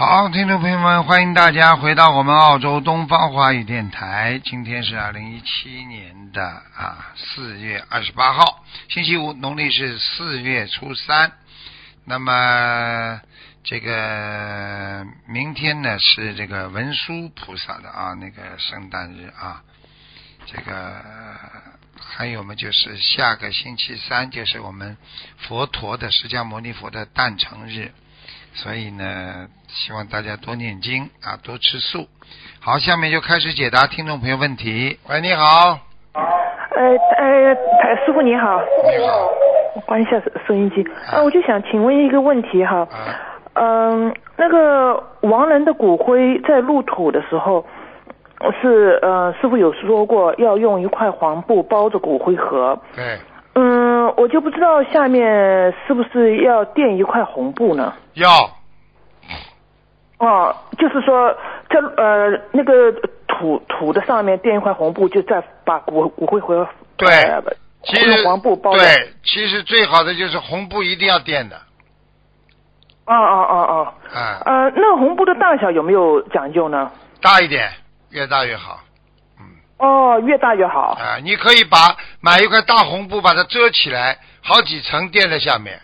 好，听众朋友们，欢迎大家回到我们澳洲东方华语电台。今天是二零一七年的啊四月二十八号，星期五，农历是四月初三。那么这个明天呢是这个文殊菩萨的啊那个圣诞日啊，这个还有嘛就是下个星期三就是我们佛陀的释迦牟尼佛的诞辰日。所以呢，希望大家多念经啊，多吃素。好，下面就开始解答听众朋友问题。喂，你好。呃呃，台师傅你好。你好。我关一下收收音机。啊，我就想请问一个问题哈。啊。嗯，那个亡人的骨灰在入土的时候，是呃，师傅有说过要用一块黄布包着骨灰盒。对。嗯，我就不知道下面是不是要垫一块红布呢？要。哦，就是说在呃那个土土的上面垫一块红布，就再把骨骨灰盒对，其实用黄布包着。对，其实最好的就是红布一定要垫的。哦哦哦哦。啊。呃，那个红布的大小有没有讲究呢？大一点，越大越好。哦，越大越好。啊，你可以把买一块大红布把它遮起来，好几层垫在下面。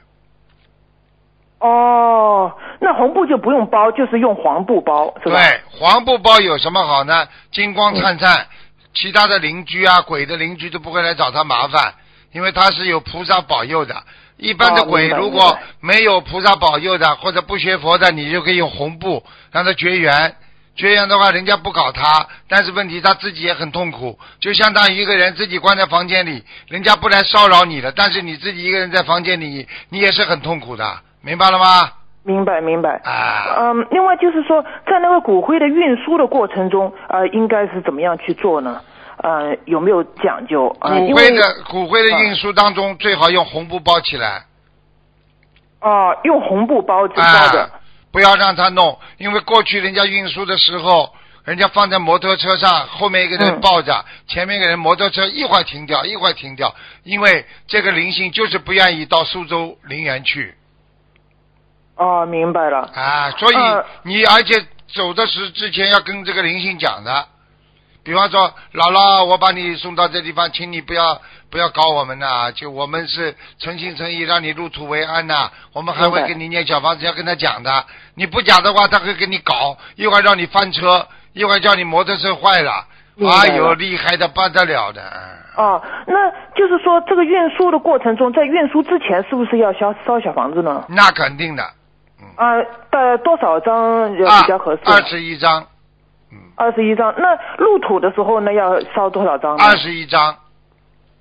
哦，那红布就不用包，就是用黄布包，是吧？对，黄布包有什么好呢？金光灿灿，其他的邻居啊、鬼的邻居都不会来找他麻烦，因为他是有菩萨保佑的。一般的鬼如果没有菩萨保佑的，或者不学佛的，你就可以用红布让他绝缘。绝缘的话，人家不搞他，但是问题他自己也很痛苦，就相当于一个人自己关在房间里，人家不来骚扰你了，但是你自己一个人在房间里，你也是很痛苦的，明白了吗？明白明白。啊。嗯，另外就是说，在那个骨灰的运输的过程中，呃，应该是怎么样去做呢？呃，有没有讲究？骨灰的骨灰的运输当中，最好用红布包起来。哦，用红布包包的。不要让他弄，因为过去人家运输的时候，人家放在摩托车上，后面一个人抱着，前面一个人摩托车一会儿停掉，一会儿停掉，因为这个灵性就是不愿意到苏州陵园去。哦，明白了。啊，所以你而且走的时之前要跟这个灵性讲的，比方说姥姥，我把你送到这地方，请你不要。不要搞我们呐！就我们是诚心诚意让你入土为安呐。我们还会给你念小房子，要跟他讲的。你不讲的话，他会给你搞，一会儿让你翻车，一会儿叫你摩托车坏了。哎呦，厉害的不得了的。哦，那就是说，这个运输的过程中，在运输之前，是不是要烧烧小房子呢？那肯定的。嗯啊，大多少张比较合适？二十一张。嗯。二十一张，那入土的时候呢，要烧多少张？二十一张。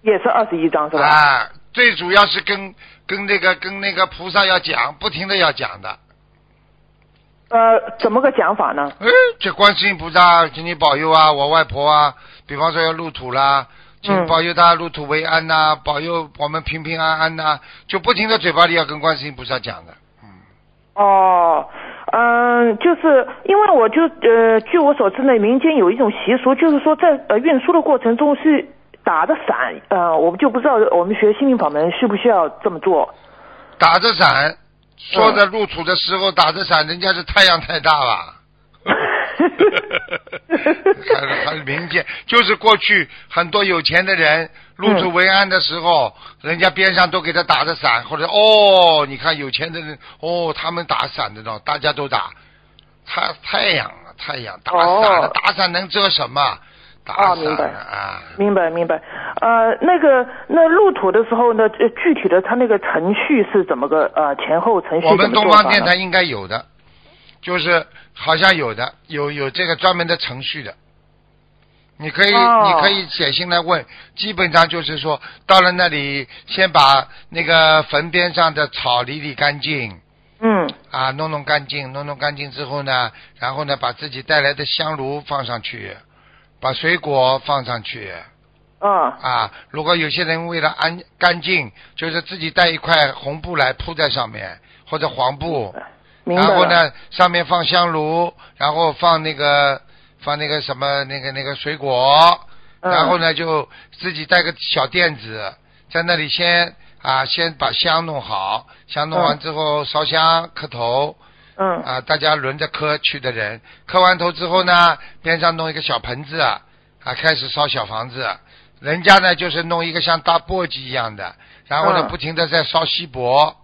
也是二十一张是吧？啊，最主要是跟跟那个跟那个菩萨要讲，不停的要讲的。呃，怎么个讲法呢？哎，这观世音菩萨，请你保佑啊，我外婆啊，比方说要入土啦，请保佑她入土为安呐，保佑我们平平安安呐，就不停的嘴巴里要跟观世音菩萨讲的。嗯。哦，嗯，就是因为我就呃，据我所知呢，民间有一种习俗，就是说在呃运输的过程中是。打着伞，呃，我们就不知道我们学心灵法门需不需要这么做。打着伞，说在入土的时候打着伞，人家是太阳太大了。很很民间，就是过去很多有钱的人入土为安的时候，人家边上都给他打着伞，或者哦，你看有钱的人哦，他们打伞的呢，大家都打。太太阳啊，太阳打伞，打伞能遮什么？啊，明白啊，明白明白。呃，那个那入土的时候呢，具体的他那个程序是怎么个呃前后程序？我们东方电台应该有的，就是好像有的，有有这个专门的程序的。你可以你可以写信来问，基本上就是说到了那里，先把那个坟边上的草理理干净。嗯。啊，弄弄干净，弄弄干净之后呢，然后呢，把自己带来的香炉放上去。把水果放上去，嗯啊，如果有些人为了安干净，就是自己带一块红布来铺在上面，或者黄布。然后呢，上面放香炉，然后放那个放那个什么那个那个水果，嗯。然后呢就自己带个小垫子，在那里先啊先把香弄好，香弄完之后烧香磕头嗯。啊，大家轮着磕去的人，磕完头之后呢，边上弄一个小盆子啊，开始烧小房子。人家呢就是弄一个像大簸箕一样的，然后呢嗯。不停的在烧锡箔，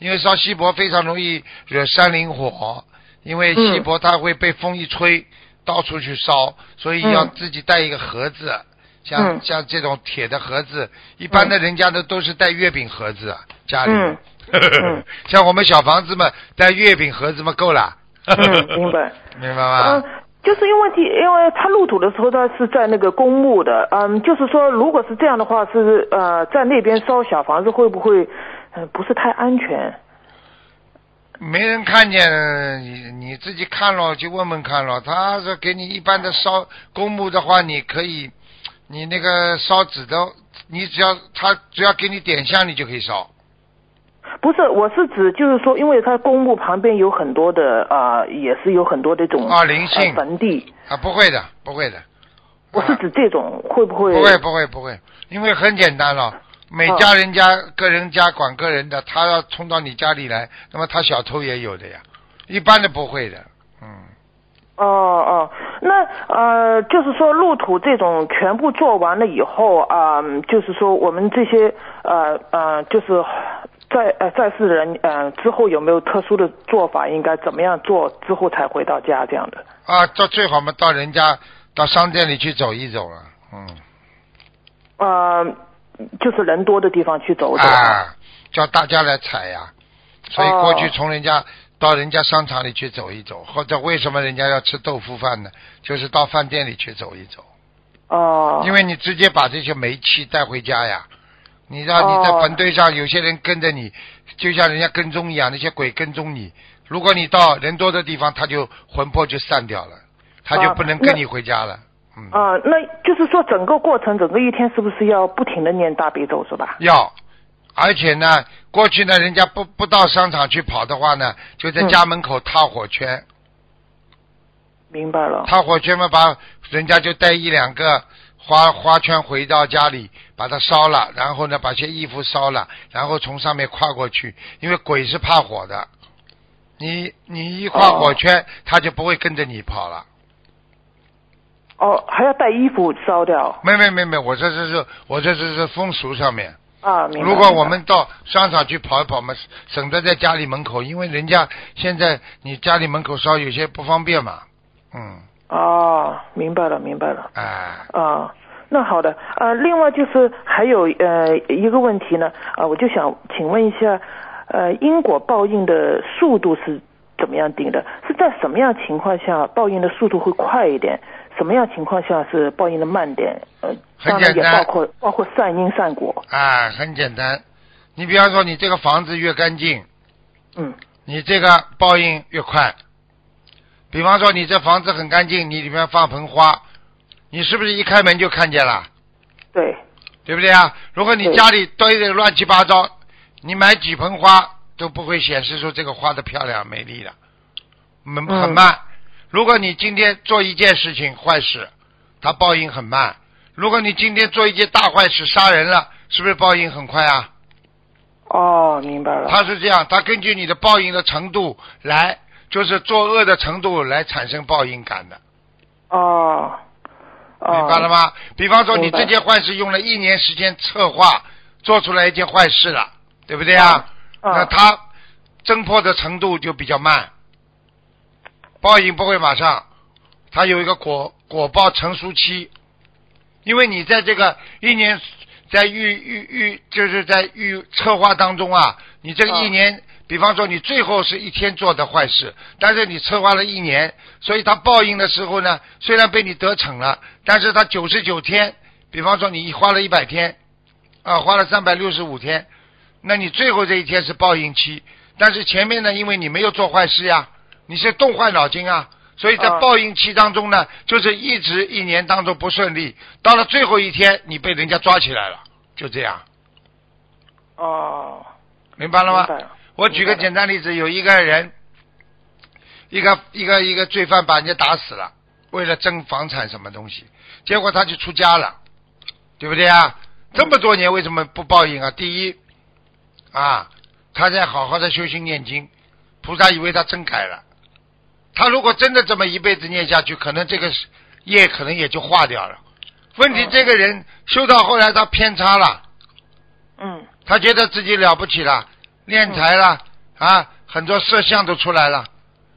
因为烧锡箔非常容易惹山林火，因为嗯锡箔它会被风一吹，到处去烧，所以要嗯自己带一个盒子，像嗯像这种铁的盒子，一般的人家的都是带月饼盒子，家里。像我们小房子嘛，带月饼盒子嘛够了。嗯，明白。明白吗？嗯，就是因为问题，因为他入土的时候他是在那个公墓的，嗯，就是说如果是这样的话，是呃在那边烧小房子会不会，呃不是太安全？没人看见你，你自己看了就问问看了。他是给你一般的烧公墓的话，你可以，你那个烧纸的，你只要他只要给你点香，你就可以烧。不是，我是指就是说，因为它公墓旁边有很多的啊、也是有很多这种啊灵性呃坟地，啊，不会的，不会的。我是啊指这种会不会？不会不会不会，因为很简单了，每家人家个人家管个人的，他要冲到你家里来，那么他小偷也有的呀，一般的不会的，嗯。哦哦，那呃，就是说入土这种全部做完了以后啊、就是说我们这些呃呃，就是在呃在世人呃之后有没有特殊的做法？应该怎么样做之后才回到家这样的？啊，到最好嘛，到人家到商店里去走一走了，嗯，呃，就是人多的地方去走走。啊，叫大家来采呀。所以哦过去从人家到人家商场里去走一走，或者为什么人家要吃豆腐饭呢？就是到饭店里去走一走，哦。因为你直接把这些煤气带回家呀。你让你在哦坟堆上，有些人跟着你，就像人家跟踪一样，那些鬼跟踪你。如果你到人多的地方，他就魂魄就散掉了，他就不能跟你回家了。嗯。啊、那就是说整个过程，整个一天是不是要不停的念大悲咒是吧？要，而且呢，过去呢，人家不不到商场去跑的话呢，就在嗯家门口踏火圈，明白了。踏火圈嘛，把人家就带一两个花花圈回到家里，把它烧了，然后呢，把些衣服烧了，然后从上面跨过去，因为鬼是怕火的，你你一跨火圈，他就不会跟着你跑了。哦，还要带衣服烧掉没没没没，我这是是我这是是风俗上面。啊？如果我们到商场去跑一跑嘛，省得在家里门口，因为人家现在你家里门口烧有些不方便嘛。嗯，哦，明白了，明白了。哎，啊，那好的。呃，另外就是还有呃一个问题呢，啊，我就想请问一下，呃，因果报应的速度是怎么样定的？是在什么样情况下报应的速度会快一点？什么样情况下是报应的慢点？呃，很当然也简单包括包括善因善果。啊，很简单。你比方说，你这个房子越干净，嗯，你这个报应越快。比方说，你这房子很干净，你里面放盆花，你是不是一开门就看见了？对，对不对啊？如果你家里堆的乱七八糟，你买几盆花都不会显示出这个花的漂亮美丽的，很嗯很慢。如果你今天做一件事情坏事，它报应很慢；如果你今天做一件大坏事杀人了，是不是报应很快啊？哦，明白了。它是这样，它根据你的报应的程度来，就是作恶的程度来产生报应感的，哦，哦明白了？吗？比方说你这件坏事用了一年时间策划，做出来一件坏事了，对不对啊？嗯那他侦破的程度就比较慢，报应不会马上，它有一个果果报成熟期，因为你在这个一年在预预预就是在预策划当中啊，你这个一年，比方说你最后是一天做的坏事，但是你策划了一年，所以他报应的时候呢，虽然被你得逞了，但是他九十九天，比方说你花了一百天，啊，花了三百六十五天，那你最后这一天是报应期，但是前面呢，因为你没有做坏事呀，你是动坏脑筋啊，所以在啊报应期当中呢，就是一直一年当中不顺利，到了最后一天你被人家抓起来了，就这样，哦，明白了吗明？白了。我举个简单例子，有一个人，一个一个一个罪犯把人家打死了，为了争房产什么东西，结果他就出家了，对不对啊？这么多年为什么不报应啊？第一，啊，他在好好的修心念经，菩萨以为他真改了，他如果真的这么一辈子念下去，可能这个业可能也就化掉了。问题嗯这个人修到后来他偏差了。嗯他觉得自己了不起了，敛财了、啊，很多色相都出来了。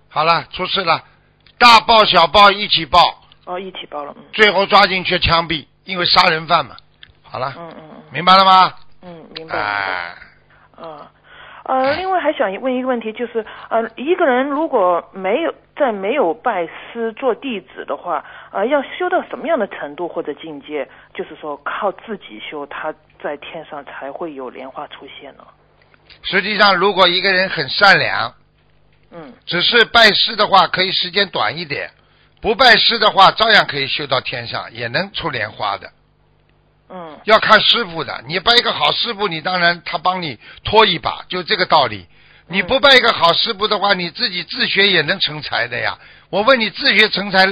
好了，出事了，大报小报一起报，哦，一起报了，嗯最后抓进去枪毙，因为杀人犯嘛。好了，嗯嗯嗯明白了吗？嗯，明白。明白哎，啊，呃，另外还想问一个问题，就是呃，一个人如果没有在没有拜师做弟子的话，呃，要修到什么样的程度或者境界，就是说靠自己修，他在天上才会有莲花出现呢？实际上，如果一个人很善良，嗯只是拜师的话，可以时间短一点；不拜师的话，照样可以修到天上，也能出莲花的。嗯要看师傅的，你拜一个好师傅，你当然他帮你拖一把，就这个道理。你不拜一个好师傅的话，你自己自学也能成才的呀。我问你，自学成才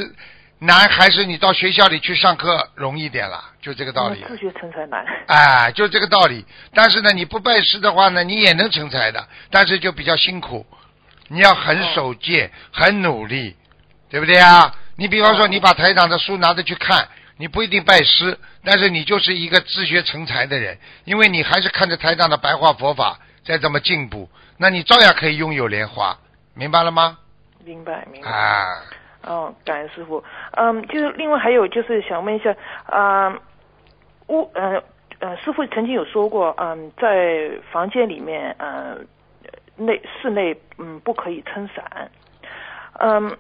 难还是你到学校里去上课容易点了？就这个道理。自学成才难。哎，就这个道理。但是呢，你不拜师的话呢，你也能成才的，但是就比较辛苦。你要很守戒，很努力，对不对啊？你比方说，哦你把台长的书拿着去看，你不一定拜师，但是你就是一个自学成才的人，因为你还是看着台长的白话佛法在这么进步，那你照样可以拥有莲花，明白了吗？明白明白。啊，哦，感恩师傅。嗯，就是另外还有就是想问一下，啊，屋呃呃，师傅曾经有说过，嗯，在房间里面，嗯，内室内嗯不可以撑伞，嗯，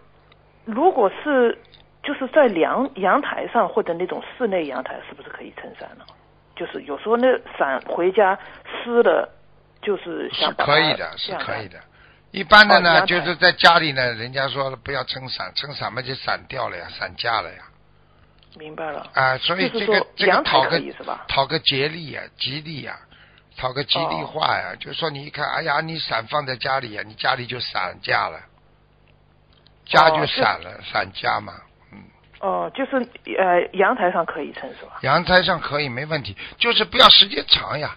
如果是就是在阳阳台上或者那种室内阳台，是不是可以撑伞呢？就是有时候那伞回家湿了，就是是想把它可以的，是这样可以的。一般的呢，哦就是在家里呢，人家说了不要撑伞，撑伞嘛就散掉了呀，散架了呀。明白了。啊，所以这个这个讨个讨个吉利呀，吉利呀，讨个吉利哦话呀，就说你一看，哎呀，你伞放在家里呀，你家里就散架了，家就散了，散架嘛，嗯，哦，就是呃阳台上可以撑是吧？阳台上可以没问题，就是不要时间长呀，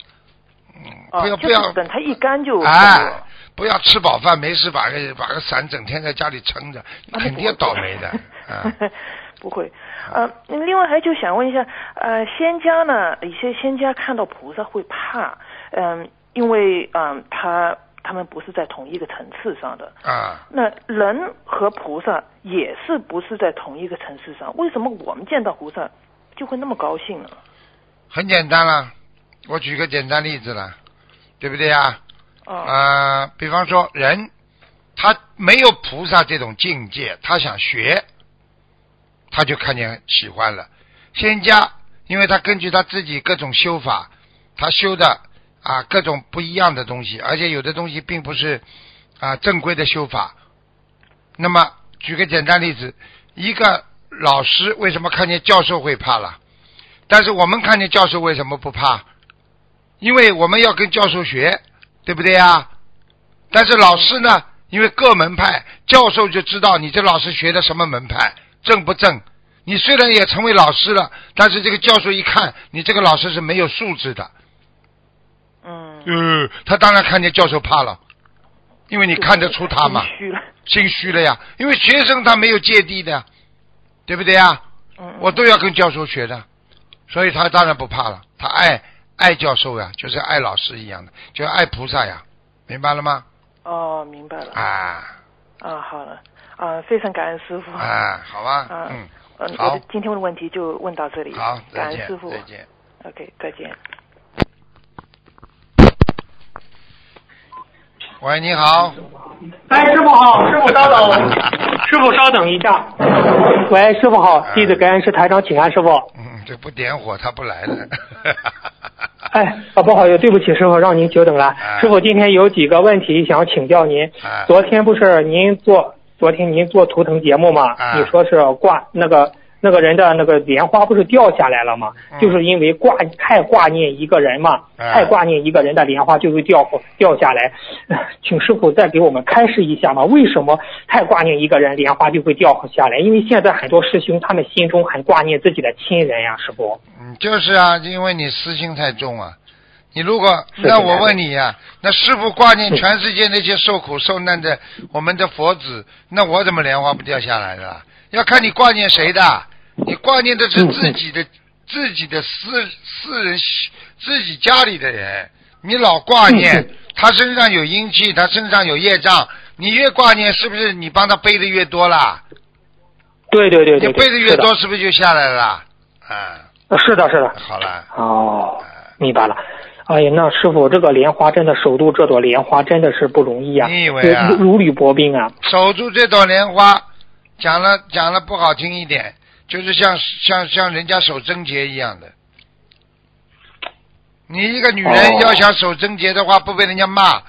嗯，哦，不要不要就是等它一干就哎了。，不要吃饱饭没事把个把个伞整天在家里撑着，肯定要倒霉的，啊。不会，呃，另外还就想问一下，呃，仙家呢，一些仙家看到菩萨会怕，嗯、因为嗯、他他们不是在同一个层次上的。啊，那人和菩萨也是不是在同一个层次上？为什么我们见到菩萨就会那么高兴呢？很简单了，我举个简单例子啦，对不对啊？啊、比方说人，他没有菩萨这种境界，他想学，他就看见喜欢了。仙家，因为他根据他自己各种修法，他修的啊各种不一样的东西，而且有的东西并不是啊正规的修法。那么举个简单例子，一个老师为什么看见教授会怕了？但是我们看见教授为什么不怕？因为我们要跟教授学，对不对呀？但是老师呢，因为各门派，教授就知道你这老师学的什么门派，正不正。你虽然也成为老师了，但是这个教授一看你这个老师是没有素质的，嗯，呃，他当然看见教授怕了，因为你看得出他嘛，心虚了。心虚了呀。因为学生他没有芥蒂的呀，对不对呀？嗯，嗯我都要跟教授学的，所以他当然不怕了。他爱爱教授呀，就是爱老师一样的，就爱菩萨呀，明白了吗？哦，明白了。啊啊，好了，啊，非常感恩师傅。啊，好吧，啊嗯，嗯，好我的今天的问题就问到这里。好，感恩师傅。再见。OK，再见。喂，你好，哎，师傅好，师傅稍等，师傅稍等一下。喂，师傅好，弟子感恩师台长，请安，师傅。嗯，这不点火他不来了。哎，啊，不好意思，对不起，师傅，让您久等了。哎师傅，今天有几个问题想请教您。哎昨天不是您做昨天您做图腾节目嘛，啊你说是挂那个那个人的那个莲花不是掉下来了吗？嗯就是因为挂太挂念一个人嘛，啊太挂念一个人的莲花就会掉掉下来。呃 请师傅再给我们开示一下嘛，为什么太挂念一个人，莲花就会掉下来？因为现在很多师兄他们心中很挂念自己的亲人呀，师傅。嗯，就是啊，因为你私心太重啊。你如果那我问你呀、那师傅挂念全世界那些受苦受难的我们的佛子，那我怎么莲花不掉下来的啦？要看你挂念谁的，你挂念的是嗯自己的、自己的私私人自己家里的人，你老挂念、嗯他身上有阴气，他身上有业障，你越挂念是不是你帮他背的越多啦？对对对对对，你背的越多，是不是就下来了啦？啊，是的，是的。好了。哦，明白了。哎呀，那师傅，这个莲花真的守住这朵莲花真的是不容易啊，你以为啊如如履薄冰啊。守住这朵莲花，讲了讲了不好听一点，就是像像像人家守贞洁一样的。你一个女人哦要想守贞洁的话，不被人家骂，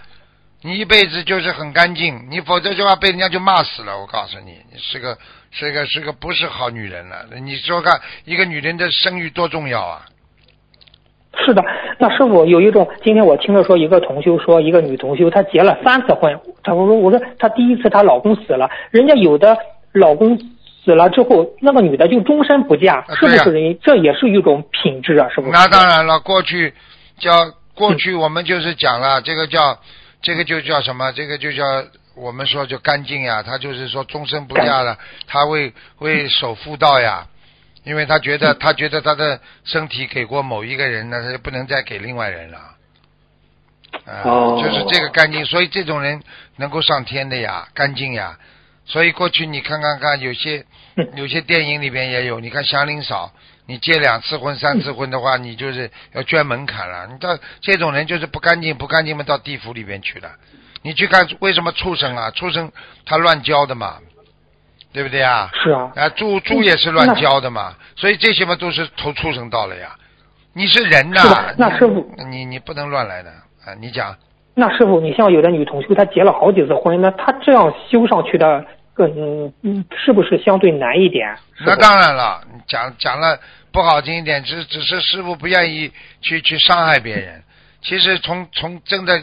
你一辈子就是很干净。你否则的话被人家就骂死了。我告诉你，你是个是个是个不是好女人了。你说看，一个女人的声誉多重要啊！是的，那师傅有一种，今天我听着说一个同修说，一个女同修她结了三次婚，她我说我说她第一次她老公死了，人家有的老公死了之后，那个女的就终身不嫁，是不是人？这也是一种品质啊，是不是？那当然了，过去叫过去我们就是讲了，这个叫这个就叫什么？这个就叫我们说就干净呀，他就是说终身不嫁了，他会会守妇道呀，因为他觉得他觉得他的身体给过某一个人呢，他就不能再给另外人了。啊、哦就是这个干净，所以这种人能够上天的呀，干净呀。所以过去你看看看，有些嗯 有些电影里边也有，你看祥林嫂，你结两次婚、三次婚的话，你就是要捐门槛了。你到这种人就是不干净，不干净嘛，到地府里边去了。你去看为什么畜生啊？畜生他乱教的嘛，对不对啊？是啊，啊，猪猪也是乱教的嘛，所以这些嘛都是投畜生道了呀。你是人呐、那你师傅你你不能乱来的啊！你讲，那师傅，你像有的女同修，她结了好几次婚，那她这样修上去的，嗯嗯，是不是相对难一点？师傅那当然了，讲讲了不好听一点，只只是师傅不愿意去去伤害别人。其实从从真的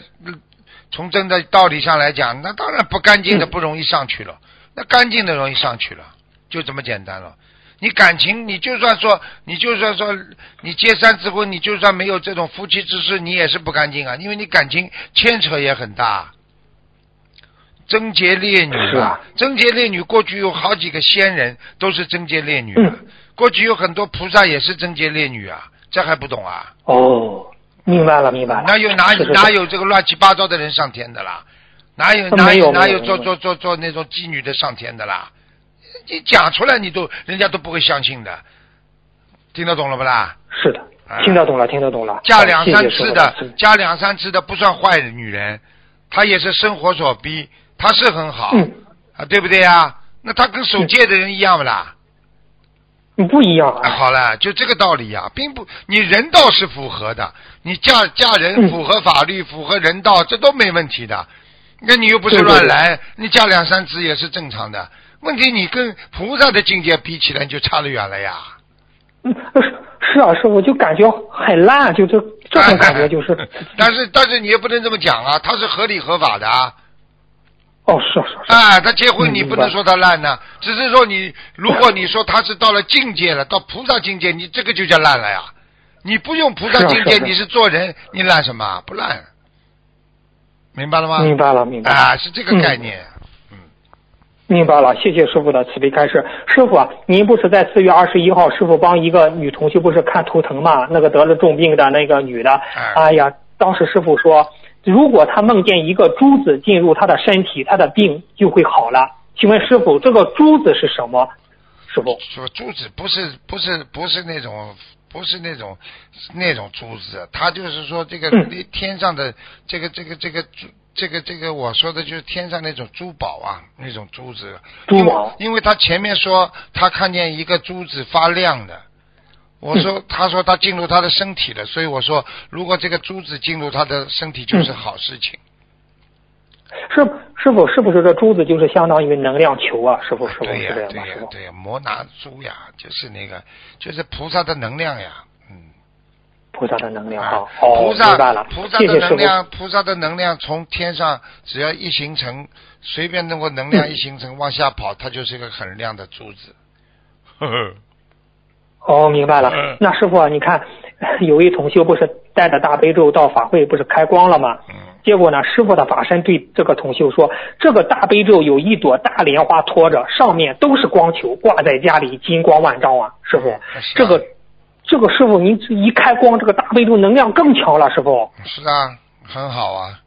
从真的道理上来讲，那当然不干净的嗯不容易上去了，那干净的容易上去了，就这么简单了。你感情，你就算说，你就算说，你结三次婚，你就算没有这种夫妻之事，你也是不干净啊，因为你感情牵扯也很大。贞洁烈女是啊贞洁烈女过去有好几个仙人都是贞洁烈女、啊，嗯过去有很多菩萨也是贞洁烈女啊，这还不懂啊？哦，明白了，明白了。哪有哪哪有这个乱七八糟的人上天的啦？哪有呃哪有哪有做做做做那种妓女的上天的啦？你讲出来你都人家都不会相信的，听得懂了不啦？是的啊，听得懂了，听得懂了。嫁两三次的嫁两三次的不算坏的女人，她也是生活所逼，她是很好、嗯，啊，对不对呀？那她跟守戒的人一样不啦？嗯不一样啊，啊。好了，就这个道理呀、并不，你人道是符合的，你嫁嫁人嗯符合法律、符合人道，这都没问题的。那你又不是对对对乱来，你嫁两三次也是正常的。问题你跟菩萨的境界比起来，你就差得远了呀。嗯，是是啊，师傅就感觉很烂，就这这种感觉 就是。但是但是你也不能这么讲啊，他是合理合法的啊。哦，是啊是啊是啊。啊，他结婚嗯你不能说他烂呢，只是说你，如果你说他是到了境界了，到菩萨境界，你这个就叫烂了呀。你不用菩萨境界，是啊是啊你是做人，你烂什么？不烂，明白了吗？明白了，明白了。啊，是这个概念。明白了，谢谢师傅的慈悲开示。师傅啊，您不是在四月二十一号，师傅帮一个女同学不是看图腾嘛？那个得了重病的那个女的，哎哎呀，当时师傅说，如果她梦见一个珠子进入她的身体，她的病就会好了。请问师傅，这个珠子是什么？师傅，说珠子不是不是不是那种不是那种那种珠子，他就是说这个嗯天上的这个这个这个珠。这个这个我说的就是天上那种珠宝啊，那种珠子。珠宝因为他前面说他看见一个珠子发亮的，我说、嗯他说他进入他的身体了，所以我说如果这个珠子进入他的身体就是好事情。是师傅，是不是这珠子就是相当于能量球啊？师傅，师傅对呀、是这样吗？对呀、师傅，对呀、摩拿珠呀，就是那个，就是菩萨的能量呀，嗯。菩萨的能量啊，哦，菩萨明白了菩萨。的能量，菩萨的能量从天上只要一形成，随便能够能量一形成往下跑，它就是一个很亮的珠子。呵呵，哦，明白了嗯。那师傅啊，你看，有一同修不是带着大悲咒到法会，不是开光了吗？嗯，结果呢，师傅的法身对这个同修说：“这个大悲咒有一朵大莲花托着，上面都是光球，挂在家里金光万丈啊！”师傅，这个这个师傅，您一开光，这个大悲咒能量更强了，师傅。是啊，很好啊。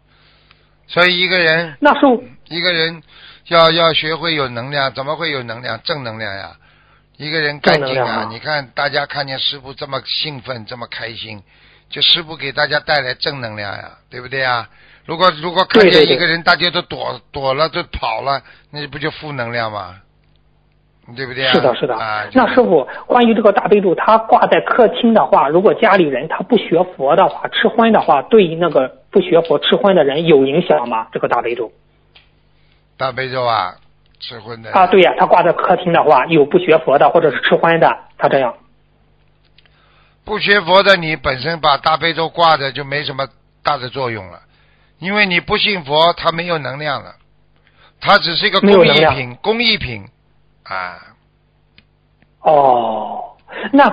所以一个人，那时候，一个人要要学会有能量，怎么会有能量？正能量呀！一个人干净啊你看大家看见师傅这么兴奋，这么开心，就师傅给大家带来正能量呀，对不对呀？如果如果看见一个人大家都躲躲了，都跑了，那不就负能量吗？对不对啊？是的，是的。啊，那师傅，关于这个大悲咒，它挂在客厅的话，如果家里人他不学佛的话，吃荤的话，对于那个不学佛吃荤的人有影响吗？这个大悲咒大悲咒啊，吃荤的啊，对呀、他挂在客厅的话，有不学佛的或者是吃荤的，他这样。不学佛的，你本身把大悲咒挂着就没什么大的作用了，因为你不信佛，它没有能量了，它只是一个工艺品，工艺品啊。哦，那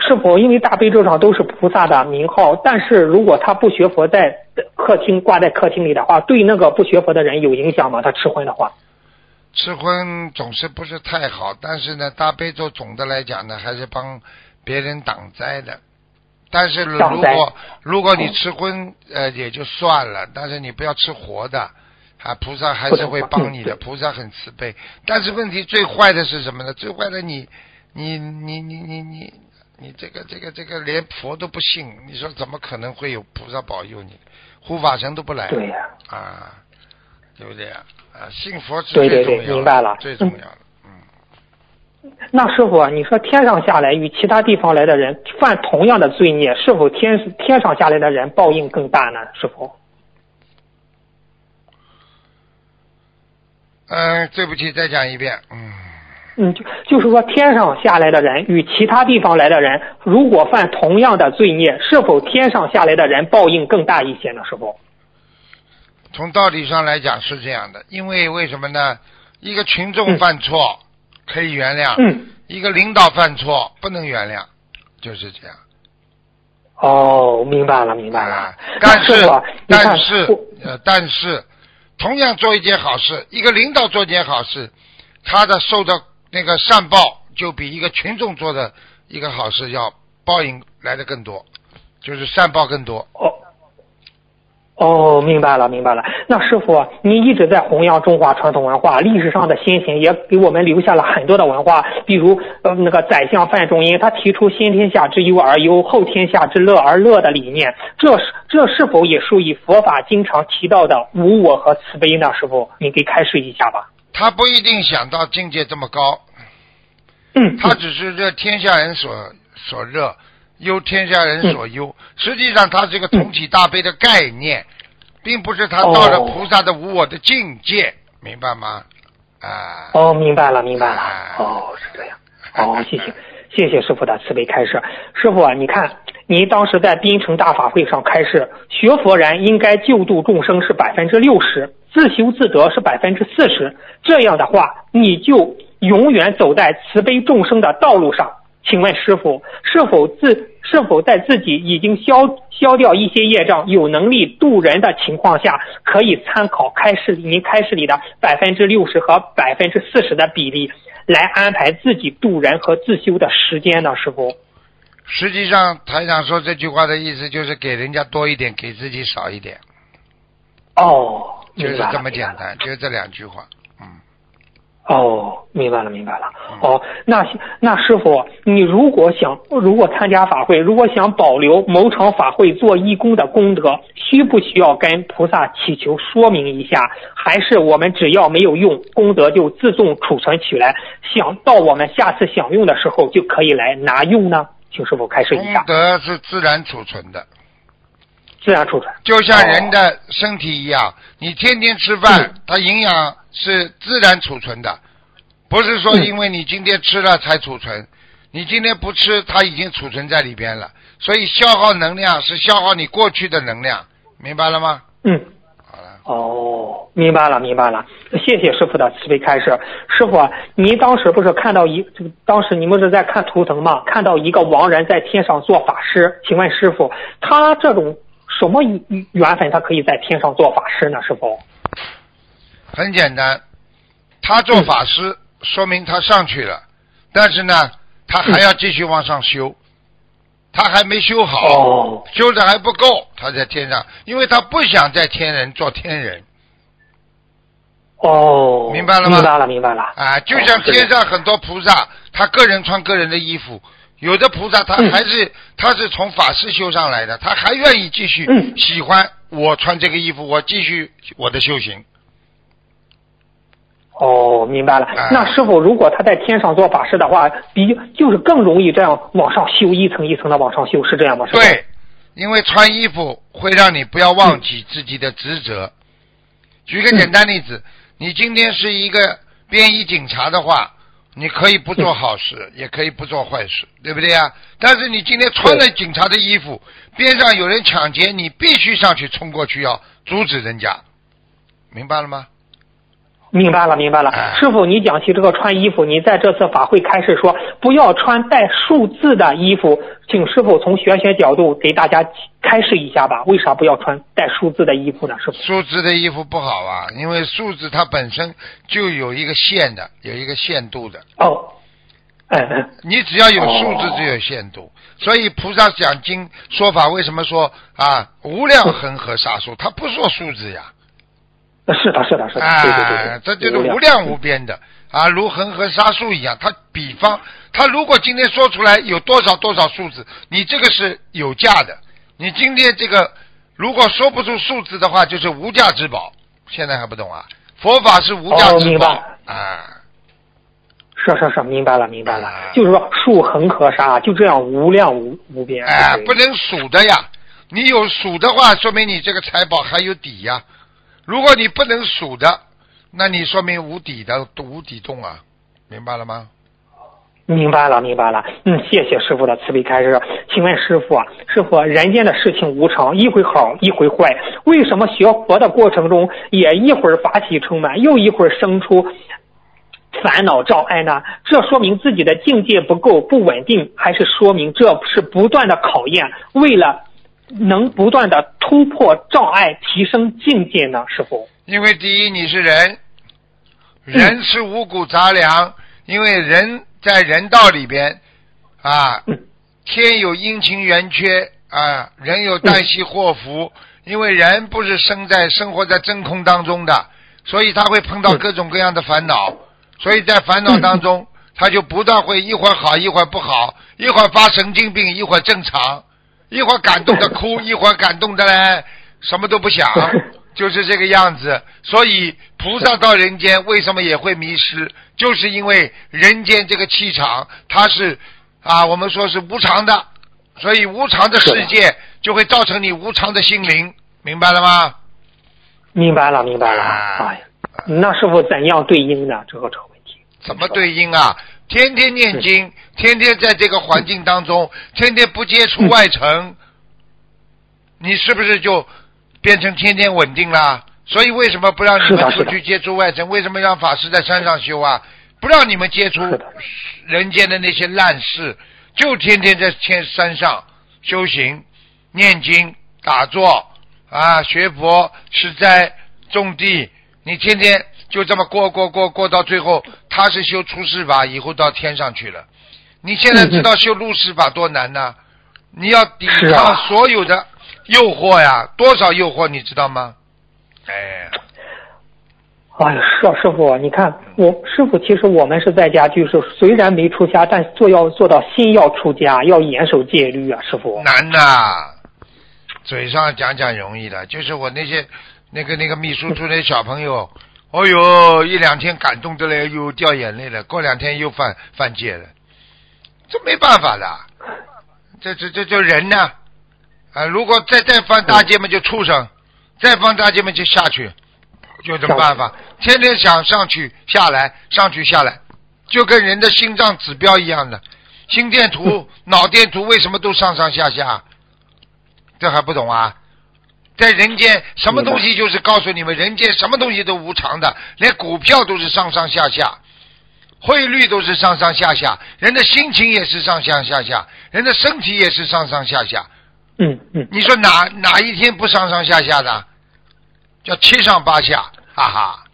是否，因为大悲咒上都是菩萨的名号，但是如果他不学佛，在客厅挂在客厅里的话，对那个不学佛的人有影响吗？他吃荤的话？吃荤总是不是太好，但是呢，大悲咒总的来讲呢，还是帮别人挡灾的。但是如果如果你吃荤，呃，也就算了，但是你不要吃活的，啊，菩萨还是会帮你的，嗯菩萨很慈悲。但是问题最坏的是什么呢？最坏的你，你你你你你你这个这个这个连佛都不信，你说怎么可能会有菩萨保佑你？护法神都不来，对呀、啊，对不对啊？啊，信佛是最重要的，明白了最重要的。嗯，那师傅啊，你说天上下来与其他地方来的人犯同样的罪孽，是否天天上下来的人报应更大呢？师傅？嗯，对不起，再讲一遍。嗯，嗯，就就是说，天上下来的人与其他地方来的人，如果犯同样的罪孽，是否天上下来的人报应更大一些呢？师傅？从道理上来讲是这样的，因为为什么呢？一个群众犯错、可以原谅，嗯，一个领导犯错不能原谅，就是这样。哦，明白了，明白了。啊，但是但是呃，但是同样做一件好事，一个领导做一件好事，他的受的那个善报就比一个群众做的一个好事要报应来的更多，就是善报更多。哦。哦，明白了，明白了。那师傅，您一直在弘扬中华传统文化，历史上的先贤也给我们留下了很多的文化，比如呃那个宰相范仲淹，他提出先天下之忧而忧，后天下之乐而乐的理念，这是这是否也属于佛法经常提到的无我和慈悲呢？师傅，您给开示一下吧。他不一定想到境界这么高，嗯，他只是这天下人所所热，忧天下人所忧。实际上，它是一个同体大悲的概念，并不是他到了哦菩萨的无我的境界，明白吗？啊，哦，明白了，明白了哎。哦，是这样。哦，谢谢，谢谢师傅的慈悲开示。师傅啊，你看，您当时在槟城大法会上开示，学佛人应该救度众生是百分之六十，自修自得是百分之四十。这样的话，你就永远走在慈悲众生的道路上。请问师傅，是否自是否在自己已经消消掉一些业障，有能力渡人的情况下，可以参考开示里您开示里的百分之六十和百分之四十的比例，来安排自己渡人和自修的时间呢？师傅？实际上台长说这句话的意思就是给人家多一点，给自己少一点，哦，就是这么简。单，就是这两句话。嗯，哦，明白了，明白了。哦，那那师傅，你如果想如果参加法会，如果想保留某场法会做义工的功德，需不需要跟菩萨祈求说明一下？还是我们只要没有用，功德就自动储存起来，想到我们下次想用的时候就可以来拿用呢？请师傅开示一下功。德是自然储存的，自然储存。就像人的身体一样，你天天吃饭，嗯它营养是自然储存的，不是说嗯因为你今天吃了才储存，你今天不吃，它已经储存在里边了。所以消耗能量是消耗你过去的能量，明白了吗？嗯。好了，哦，明白了，明白了，谢谢师傅的慈悲开示。师傅啊，您当时不是看到一，这个当时你们是在看图腾吗？看到一个亡人在天上做法师，请问师傅，他这种什么缘分，他可以在天上做法师呢？师傅？很简单，他做法师，说明他上去了，但是呢，他还要继续往上修，他还没修好，哦修的还不够，他在天上，因为他不想在天人做天人哦，明白了吗明白了，明白了。啊，就像天上很多菩萨，他个人穿个人的衣服。有的菩萨他嗯还是、他是从法师修上来的，他还愿意继续嗯喜欢我穿这个衣服，我继续我的修行。哦，明白了。哎那师傅，如果他在天上做法事的话，比就是更容易这样往上修，一层一层的往上修，是这样吗？对，因为穿衣服会让你不要忘记自己的职责。举个简单例子，你今天是一个便衣警察的话，你可以不做好事，也可以不做坏事，对不对呀？但是你今天穿了警察的衣服，边上有人抢劫，你必须上去冲过去要阻止人家，明白了吗？明白了，明白了哎。师傅，你讲起这个穿衣服，你在这次法会开始说不要穿带数字的衣服，请师傅从玄学角度给大家开示一下吧。为啥不要穿带数字的衣服呢？师傅？数字的衣服不好啊，因为数字它本身就有一个限的，有一个限度的。哦，嗯嗯，你只要有数字哦就有限度，所以菩萨讲经说法为什么说啊无量恒河沙数？他不说数字呀，是的，是的，是的，对对对啊，对，这就是无量无边的啊，如恒河沙数一样。他比方，他如果今天说出来有多少多少数字，你这个是有价的。你今天这个如果说不出数字的话，就是无价之宝。现在还不懂啊？佛法是无价之宝啊。是是是，明白了，明白了啊。就是说数恒河沙，就这样无量无无边。哎，不能数的呀！你有数的话，说明你这个财宝还有底呀。如果你不能数的，那你说明无底的无底洞啊，明白了吗？明白了，明白了。嗯，谢谢师傅的慈悲开示。请问师傅啊，师傅，人间的事情无常，一会好，一会坏，为什么学佛的过程中，也一会儿法喜充满，又一会儿生出烦恼障碍呢？这说明自己的境界不够，不稳定，还是说明这是不断的考验，为了能不断的突破障碍，提升境界呢？师傅？因为第一，你是人，人吃五谷杂粮，因为人在人道里边啊，嗯。天有阴晴圆缺啊，人有旦夕祸福，因为人不是生在生活在真空当中的，所以他会碰到嗯。各种各样的烦恼，所以在烦恼当中，他就不断会一会儿好一会儿不好，一会儿发神经病，一会儿正常，一会儿感动的哭，一会儿感动的嘞什么都不想，就是这个样子。所以菩萨到人间为什么也会迷失？就是因为人间这个气场它是啊，我们说是无常的，所以无常的世界就会造成你无常的心灵，明白了吗？明白了，明白了。啊哎呀，那师傅怎样对应呢？这个这个问题怎么对应啊？天天念经，天天在这个环境当中，天天不接触外尘，你是不是就变成天天稳定啦？所以为什么不让你们出去接触外尘？为什么让法师在山上修啊？不让你们接触人间的那些烂事，就天天在天山上修行、念经、打坐啊，学佛、吃斋、种地，你天天就这么过过过过到最后，他是修出世法，以后到天上去了。你现在知道修入世法多难呢？你要抵抗啊所有的诱惑呀，多少诱惑你知道吗？哎，哎呀，是啊，师傅，你看我师傅，其实我们是在家居士，虽然没出家，但做要做到心要出家，要严守戒律啊，师傅。难呐，嘴上讲讲容易的，就是我那些那个那个秘书处那小朋友，哦哟，一两天感动的嘞，又掉眼泪了，过两天又犯犯戒了，这没办法的，这这这这人呢，啊，如果再再犯大戒嘛，就畜生；再犯大戒嘛，就下去，有什么办法？天天想上去下来，上去下来，就跟人的心脏指标一样的，心电图、脑电图为什么都上上下下？这还不懂啊？在人间，什么东西就是告诉你们，人间什么东西都无常的，连股票都是上上下下，汇率都是上上下下，人的心情也是上上下下，人的身体也是上上下下。嗯嗯，你说哪哪一天不上上下下的？叫七上八下，哈哈。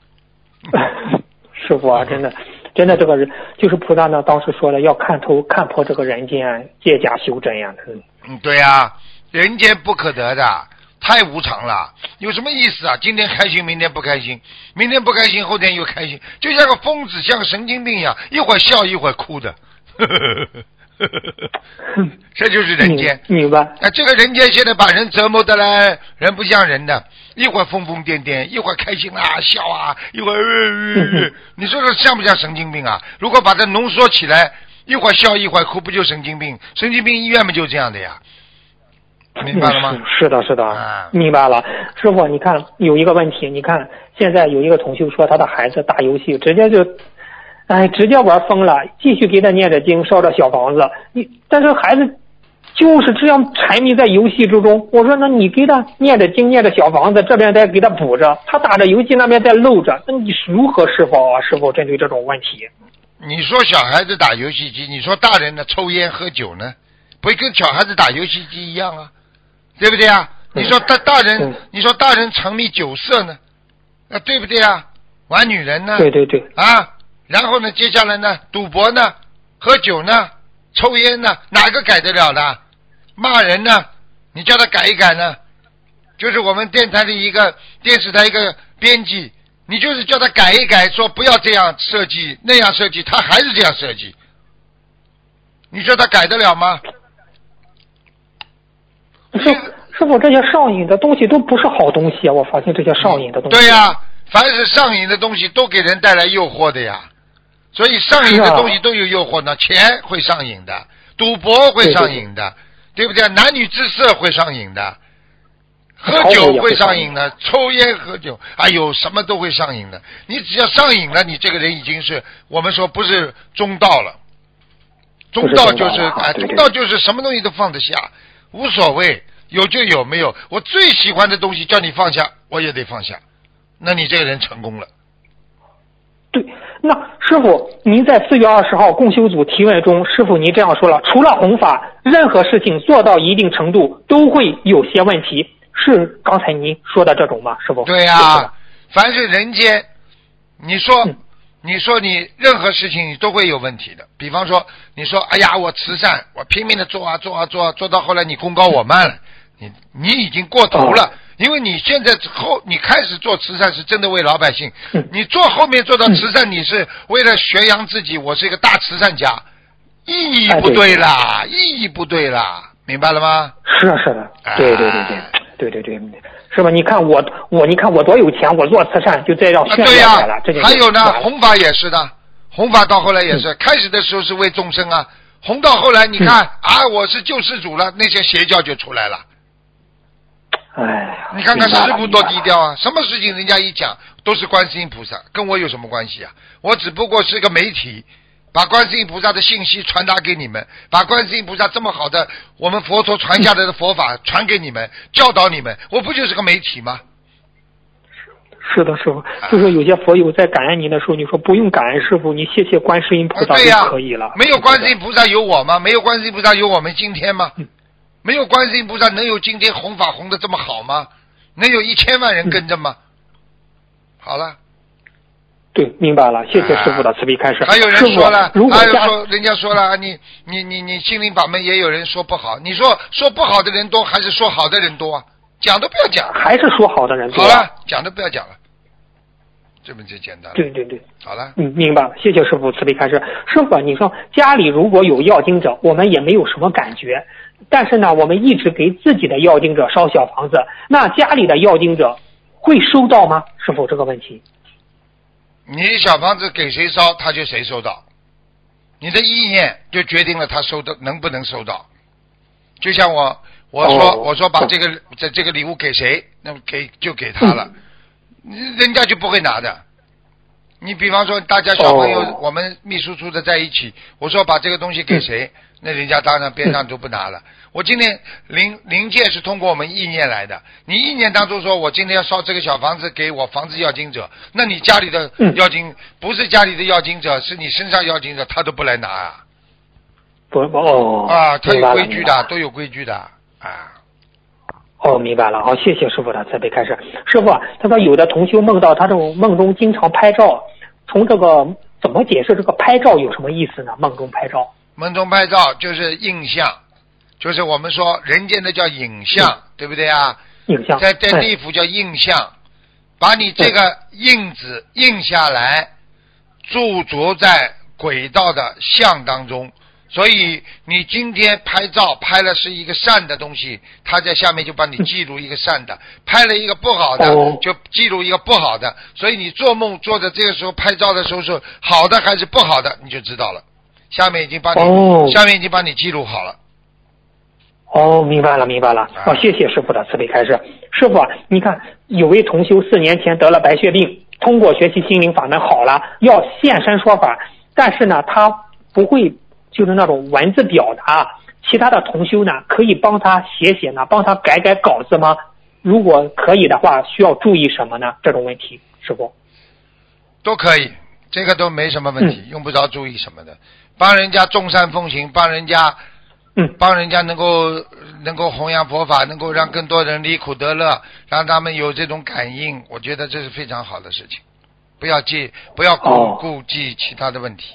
师傅啊，真的，真的这个人就是菩萨呢，当时说了要看透看破这个人间，借假修真呀。嗯嗯，对呀、人间不可得的，太无常了，有什么意思啊？今天开心，明天不开心，明天不开心，后天又开心，就像个疯子，像个神经病一样，一会儿笑一会儿哭的。呵呵呵这就是人间。明明白。啊，这个人间现在把人折磨的嘞，人不像人的，一会儿疯疯癫癫，一会儿开心啊笑啊，一会儿、呃呃呃你说说像不像神经病啊？如果把它浓缩起来，一会儿笑一会儿哭，不就神经病？神经病医院不就这样的呀？明白了吗？是是的，是的，啊明白了。师傅，你看有一个问题，你看现在有一个同修说他的孩子打游戏，直接就，哎，直接玩疯了，继续给他念着经，烧着小房子。你但是孩子就是这样沉迷在游戏之中。我说，那你给他念着经，念着小房子，这边再给他补着，他打着游戏那边在漏着，那你如何是否啊？是否针对这种问题？你说小孩子打游戏机，你说大人呢抽烟喝酒呢，不会跟小孩子打游戏机一样啊？对不对啊？你说大大人嗯，你说大人沉迷酒色呢，啊，对不对啊？玩女人呢？对对对，啊，然后呢，接下来呢，赌博呢，喝酒呢，抽烟呢，哪个改得了的？骂人呢，你叫他改一改呢？就是我们电台的一个电视台一个编辑，你就是叫他改一改，说不要这样设计那样设计，他还是这样设计，你说他改得了吗？师师傅，这些上瘾的东西都不是好东西啊！我发现这些上瘾的东西。对呀、凡是上瘾的东西都给人带来诱惑的呀，所以上瘾的东西都有诱惑呢，钱会上瘾的，赌博会上瘾的，对不对？男女之色会上瘾的，喝酒会上瘾的，抽烟喝酒，哎呦，什么都会上瘾的。你只要上瘾了，你这个人已经是我们说不是中道了，中道就是哎，中道就是什么东西都放得下，无所谓，有就有，没有我最喜欢的东西叫你放下，我也得放下。那你这个人成功了。对，那师傅，您在四月二十号共修组提问中，师傅您这样说了，除了弘法，任何事情做到一定程度都会有些问题，是刚才您说的这种吗？师傅？对呀、凡是人间，你说，嗯你说你任何事情你都会有问题的。比方说，你说，哎呀，我慈善，我拼命的做啊做啊做啊，做到后来你功高我慢了，你你已经过头了。哦因为你现在后，你开始做慈善是真的为老百姓，嗯你做后面做到慈善，你是为了宣扬自己，我是一个大慈善家，意义不哎对对啦，意义不对啦，明白了吗？是啊，是的，对对对对哎对对对，是吧？你看我我你看我多有钱，我做慈善就这样对呀、耀来了，这就还有呢弘法也是的，弘法到后来也是，开始的时候是为众生啊，弘到后来，你看、啊，我是救世主了，那些邪教就出来了。哎呀，你看看师傅多低调啊，什么事情人家一讲都是观世音菩萨，跟我有什么关系啊？我只不过是个媒体，把观世音菩萨的信息传达给你们，把观世音菩萨这么好的我们佛陀传下来的佛法传给你们，教导你们，我不就是个媒体吗？是的，师傅，就是有些佛友在感恩您的时候，你说不用感恩师傅，你谢谢观世音菩萨就可以了。没有观世音菩萨有我吗？没有观世音菩萨有我们今天吗？嗯没有观世音菩萨能有今天弘法弘的这么好吗？能有一千万人跟着吗？好了，对，明白了，谢谢师傅的慈悲开示。还有人说了，如果还有说人家说了，你你你你心灵法门也有人说不好，你说说不好的人多还是说好的人多啊？讲都不要讲，还是说好的人多好了，讲都不要讲了，这么就简单了。对对对，好了，嗯，明白了，谢谢师傅慈悲开示。师傅，你说家里如果有药经者，我们也没有什么感觉，但是呢，我们一直给自己的药经者烧小房子，那家里的药经者会收到吗？师傅这个问题。你小房子给谁烧，他就谁收到。你的意念就决定了他收到能不能收到。就像我我说、哦我说把这个这这个礼物给谁，那么给就给他了，人家就不会拿的。你比方说，大家小朋友，哦我们秘书处的在一起，我说把这个东西给谁，那人家当然边上就不拿了。我今天灵灵界是通过我们意念来的，你意念当中说我今天要烧这个小房子给我房子要经者，那你家里的嗯要经、不是家里的要经者，是你身上要经者，他都不来拿啊。不哦啊，他有规矩的，都有规矩的啊。哦，明白了。好，谢谢师傅的慈悲开示。师傅啊，他说有的同修梦到他这种梦中经常拍照，从这个怎么解释这个拍照有什么意思呢？梦中拍照。梦中拍照就是印象，就是我们说人间的叫影像，对不对啊？影像。在在哎地府叫印象，把你这个印子印下来，驻足在轨道的像当中。所以你今天拍照拍了是一个善的东西，他在下面就帮你记录一个善的；拍了一个不好的哦，就记录一个不好的。所以你做梦做的这个时候拍照的时候是好的还是不好的，你就知道了。下面已经帮你，哦下面已经帮你记录好了。哦，明白了，明白了。啊哦，谢谢师傅的慈悲开示。师傅啊，你看有位同修四年前得了白血病，通过学习心灵法门好了，要现身说法，但是呢，他不会就是那种文字表达。其他的同修呢，可以帮他写写呢，帮他改改稿子吗？如果可以的话，需要注意什么呢？这种问题，师傅。都可以，这个都没什么问题，用不着注意什么的。帮人家众善奉行，帮人家，嗯帮人家能够能够弘扬佛法，能够让更多人离苦得乐，让他们有这种感应，我觉得这是非常好的事情。不要记，不要顾、哦顾忌其他的问题。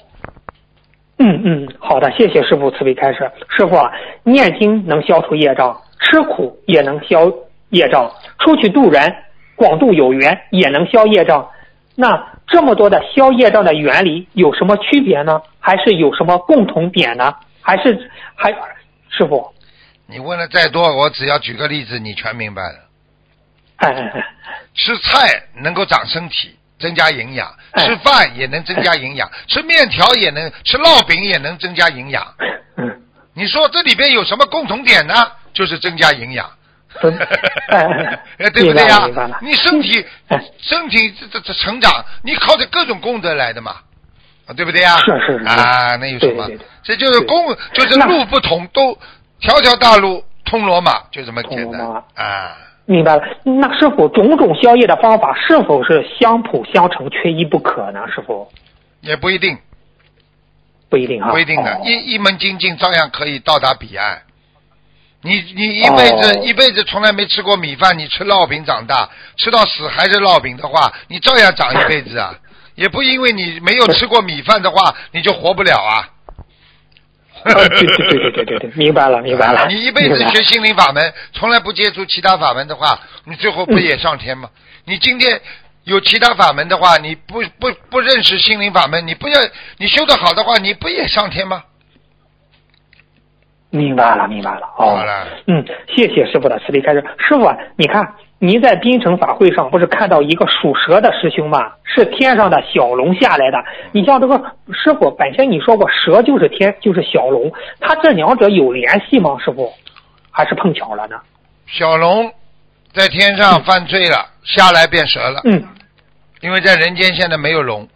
嗯嗯，好的，谢谢师傅慈悲开示。师傅啊，念经能消除业障，吃苦也能消业障，出去度人，广度有缘也能消业障。那这么多的消业障的原理有什么区别呢？还是有什么共同点呢？还是还师傅？你问的再多，我只要举个例子，你全明白了。哎哎哎，吃菜能够长身体，增加营养；哎吃饭也能增加营养，吃面条也能，吃烙饼也能增加营养。嗯，你说这里边有什么共同点呢？就是增加营养。对不对呀？你身体哎身体这这这成长，你靠着各种功德来的嘛，啊，对不对呀？是是是啊，那有什么？这就是功，就是路不同，都条条大路通罗马，就这么简单啊。明白了。那是否种种消业的方法是否是相辅相成，缺一不可呢？师傅也不一定，不一定哈，不一定的，哦一一门精进照样可以到达彼岸。你你一辈子、哦一辈子从来没吃过米饭，你吃烙饼长大，吃到死还是烙饼的话，你照样长一辈子啊。也不因为你没有吃过米饭的话，你就活不了啊。对对对对对对，明白了明白了。你一辈子学心灵法门，从来不接触其他法门的话，你最后不也上天吗？你今天有其他法门的话，你不不不认识心灵法门，你不要你修得好的话，你不也上天吗？明白了明白了哦。好了嗯，谢谢师傅的慈悲开示。师傅啊，你看您在槟城法会上不是看到一个属蛇的师兄吗？是天上的小龙下来的。你像这个师傅本身你说过蛇就是天就是小龙，他这两者有联系吗？师傅，还是碰巧了呢？小龙在天上犯罪了，下来变蛇了，嗯，因为在人间现在没有龙，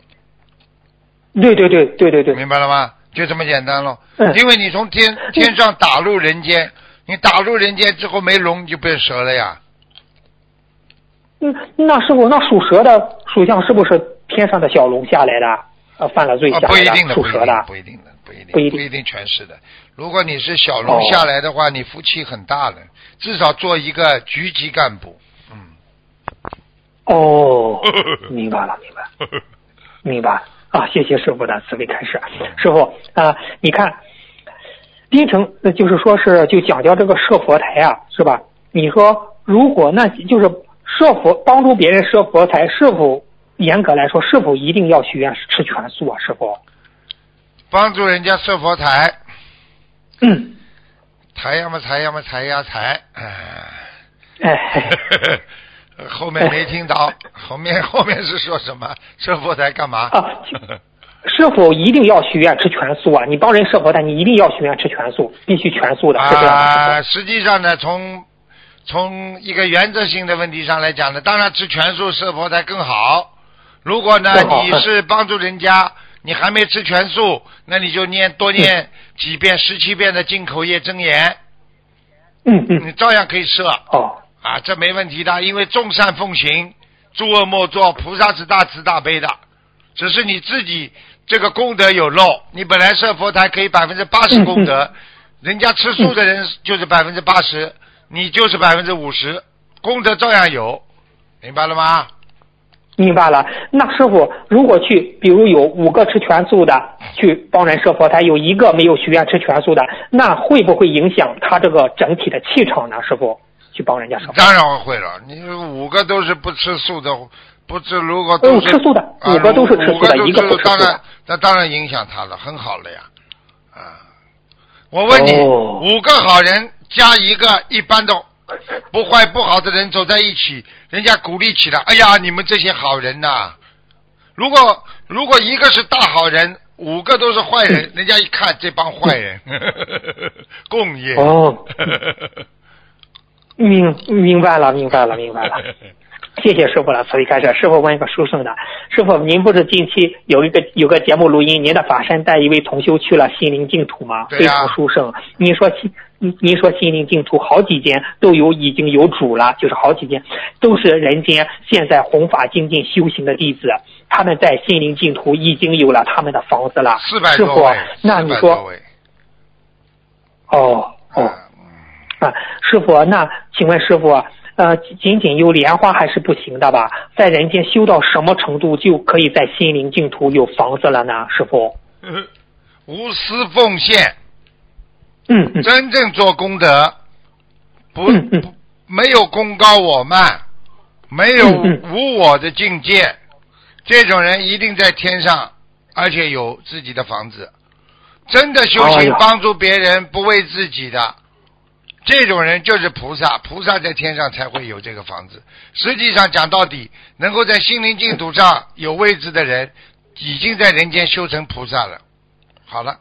对对对对对对。明白了吗？就这么简单喽。嗯因为你从天天上打入人间，你打入人间之后没龙，你就变蛇了呀。嗯，那师傅，那属蛇的属相是不是天上的小龙下来的？呃，犯了罪啊，下来不一定的，不一定属蛇的。不一定的，不一定，不一定不一定全是的。如果你是小龙哦下来的话，你福气很大的，至少做一个局级干部。嗯，哦，明白了，明白，明白啊！谢谢师傅的慈悲开示。师傅啊、你看，槟城呃就是说是就讲究这个设佛台啊，是吧？你说如果那就是设佛帮助别人设佛台，是否严格来说是否一定要许愿吃全素啊？师傅？帮助人家设佛台，嗯，财呀么财呀么财呀财，哎。哎，后面没听到，后面后面是说什么？设佛台干嘛？啊就是否一定要许愿吃全素啊？你帮人设佛台，你一定要许愿吃全素，必须全素的，是这样的。啊，实际上呢，从从一个原则性的问题上来讲呢，当然吃全素设佛台更好。如果呢你是帮助人家，你还没吃全素，那你就念多念几遍、十七遍的进口业真言，嗯嗯，你照样可以设。哦，啊，这没问题的，因为众善奉行，诸恶莫作，菩萨是大慈大悲的，只是你自己这个功德有漏，你本来设佛台可以百分之八十功德，人家吃素的人就是百分之八十，你就是百分之五十，功德照样有，明白了吗？明白了。那师傅，如果去，比如有五个吃全素的去帮人设佛台，有一个没有许愿吃全素的，那会不会影响他这个整体的气场呢？师傅，去帮人家设。当然会了，你五个都是不吃素的，不吃如果都是、哦吃素的啊五个都是吃素的一个不吃素的那当然影响他了，很好了呀，啊，我问你，哦五个好人加一个一般的不坏不好的人走在一起，人家鼓励起来，哎呀，你们这些好人呐、如果如果一个是大好人，五个都是坏人，人家一看这帮坏人，共业。哦，明明白了，明白了，明白了。谢谢师傅了，慈悲开示。师傅问一个书生的，师傅您不是近期有一个有个节目录音，您的法身带一位同修去了心灵净土吗？非对呀常殊胜。您说心您您说心灵净土好几间都有已经有主了，就是好几间都是人间现在弘法精进修行的弟子，他们在心灵净土已经有了他们的房子了。四百师傅多位，，那你说哦哦。啊啊，师傅，那请问师傅，呃，仅仅有莲花还是不行的吧？在人间修到什么程度就可以在心灵净土有房子了呢？师傅，嗯 无私奉献，嗯嗯真正做功德，不没有功高我慢，没有嗯无我的境界，这种人一定在天上，而且有自己的房子。真的修行帮助别人，不为自己的，这种人就是菩萨。菩萨在天上才会有这个房子。实际上讲到底，能够在心灵净土上有位置的人，已经在人间修成菩萨了。好了。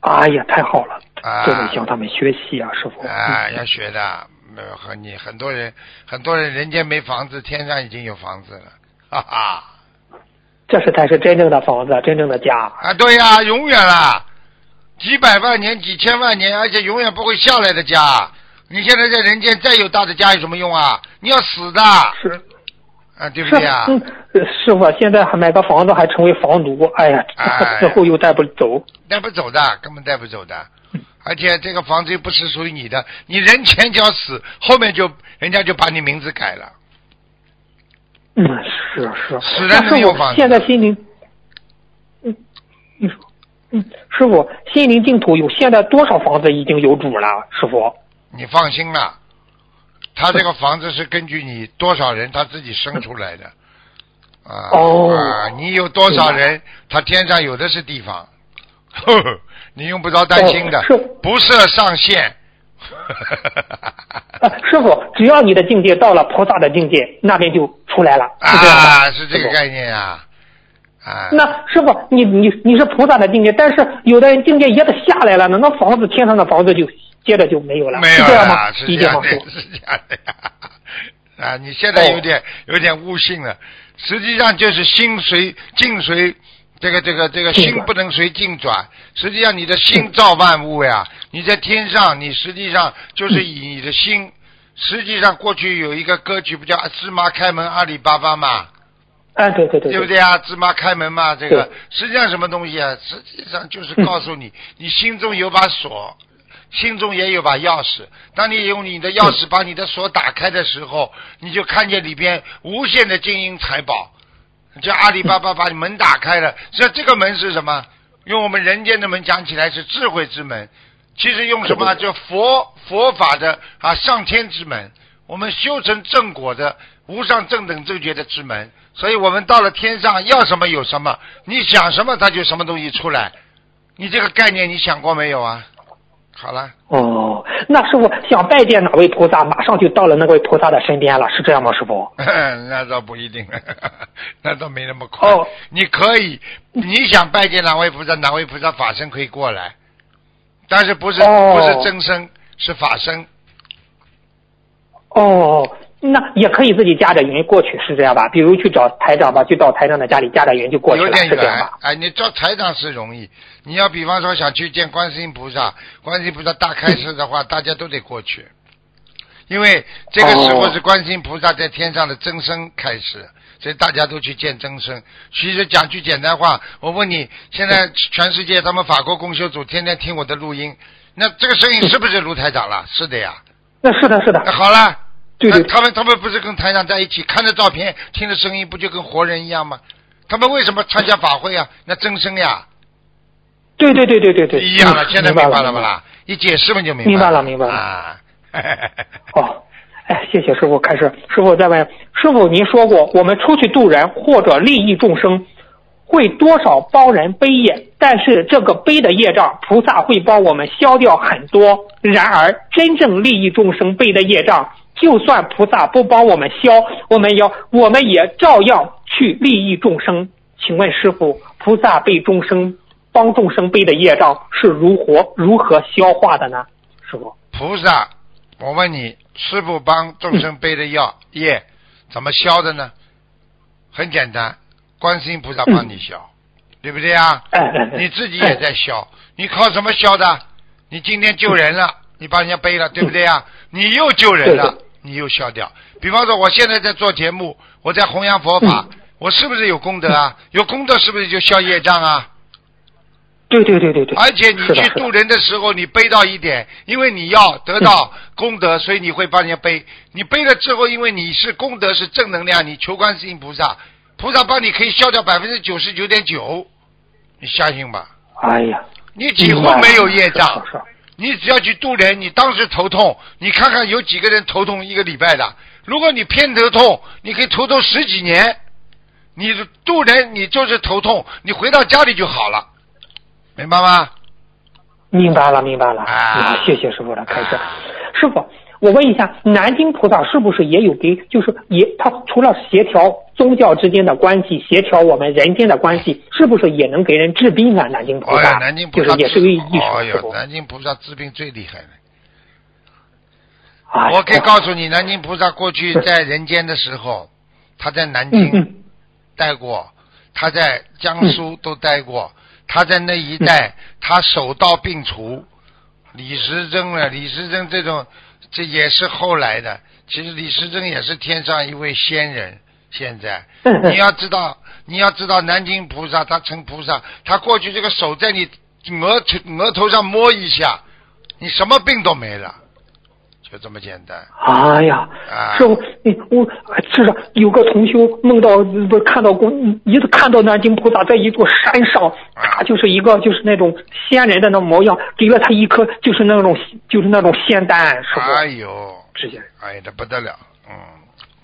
哎呀，太好了，啊真的向他们学习啊，师傅。啊，要学的，没有和你很多人，很多人人间没房子，天上已经有房子了，哈哈。这是才是真正的房子，真正的家。啊，对呀、永远啦，几百万年、几千万年，而且永远不会下来的家。你现在在人间再有大的家有什么用啊？你要死的，是啊，对不是对啊、师傅，现在还买个房子还成为房奴，哎呀哎，之后又带不走。带不走的，根本带不走的。而且这个房子又不是属于你的，你人前脚死，后面就人家就把你名字改了。嗯，是是。死人那师傅能有房子现在心灵，嗯，你说，嗯，师傅，心灵净土有现在多少房子已经有主了？师傅，你放心了，他这个房子是根据你多少人他自己生出来的。啊、哦啊！你有多少人，他天上有的是地方，呵 呵你用不着担心的，哦是不设上限。啊，师傅，只要你的境界到了菩萨的境界，那边就出来了，是这样的。啊，是这个概念啊！啊，那师傅，你你你是菩萨的境界，但是有的人境界也得下来了呢，那房子天上的房子就接着就没有了，没有是这样吗啦，？是理这样的？是这样的呀。啊，你现在有点、有点悟性了，实际上就是心随境随，这个这个这个心不能随境转，实际上你的心造万物呀。你在天上，你实际上就是以你的心，实际上过去有一个歌曲不叫“芝麻开门阿里巴巴”嘛，啊，对对对对不？对啊？芝麻开门嘛，这个实际上什么东西啊？实际上就是告诉你，你心中有把锁，心中也有把钥匙。当你用你的钥匙把你的锁打开的时候，你就看见里边无限的金银财宝。叫阿里巴巴把你门打开了，实际上这个门是什么？用我们人间的门讲起来是智慧之门，其实用什么？叫佛佛法的啊上天之门。我们修成正果的无上正等正觉的之门，所以我们到了天上要什么有什么，你想什么它就什么东西出来。你这个概念你想过没有啊？好了，哦，那师傅想拜见哪位菩萨，马上就到了那位菩萨的身边了，是这样吗，师傅？那倒不一定，那倒没那么快。哦你可以，你想拜见哪位菩萨，哪位菩萨法身可以过来，但是不是、哦不是真身，是法身。哦，那也可以自己加着云过去，是这样吧？比如去找台长吧，就到台长的家里加着云就过去了，有点远是这样吧？，哎，你找台长是容易，你要比方说想去见观世音菩萨，观世音菩萨大开示的话，大家都得过去，因为这个时候哦是观世音菩萨在天上的真身开始，所以大家都去见真身。其实讲句简单话，我问你，现在全世界他们法国共修组天天听我的录音，那这个声音是不是卢台长了？是的呀。那是的，是的那，好了，对他们他们不是跟台长在一起，看着照片，听着声音，不就跟活人一样吗？他们为什么参加法会啊？那真身呀，对对对对对对，一样了。嗯现在明白了不啦？一解释嘛就明白明白了明白了啊。哦，哎，谢谢师傅。开始，师傅再问师傅，您说过，我们出去度人或者利益众生，会多少帮人背业，但是这个背的业障，菩萨会帮我们消掉很多。然而，真正利益众生背的业障，就算菩萨不帮我们消，我们要我们也照样去利益众生。请问师傅，菩萨背众生帮众生背的业障是如何如何消化的呢？师傅，菩萨，我问你，师傅帮众生背的药业怎么消的呢？很简单，观世音菩萨帮你消，对不对啊？哎哎哎，你自己也在消，你靠什么消的？你今天救人了，你帮人家背了，对不对啊？你又救人了对，你又消掉。比方说，我现在在做节目，我在弘扬佛法，我是不是有功德啊？有功德是不是就消业障啊？对对对对对，而且你去渡人的时候，你背到一点，因为你要得到功德，所以你会帮人家背。你背了之后，因为你是功德是正能量，你求观世音菩萨，菩萨帮你可以消掉百分之九十九点九，你相信吧？哎呀，你几乎没有业障。是是你只要去渡人，你当时头痛，你看看有几个人头痛一个礼拜的？如果你偏头痛，你可以头痛十几年。你渡人，你就是头痛，你回到家里就好了，明白吗？明白了，明白了。啊谢谢师傅的开示。师傅，我问一下，南京菩萨是不是也有给，就是也他除了协调宗教之间的关系，协调我们人间的关系，是不是也能给人治病啊？南京菩萨，哦，南京菩萨就是也是个医术，哦哟。南京菩萨治病最厉害了。哎我可以告诉你，南京菩萨过去在人间的时候，他在南嗯京嗯待过，他在江苏都待过，他在那一带，他手到病除。李时珍呢？李时珍这种，这也是后来的。其实李时珍也是天上一位仙人。现在 你要知道，你要知道，南京菩萨他成菩萨，他过去这个手在你额头额头上摸一下，你什么病都没了，就这么简单。哎呀啊，师傅，你我是的，有个同修梦到不是看到过，一次看到南京菩萨在一座山上，他就是一个就是那种仙人的那模样，给了他一颗就是那种就是那种仙丹，师傅，哎呦，直接哎，这不得了，嗯，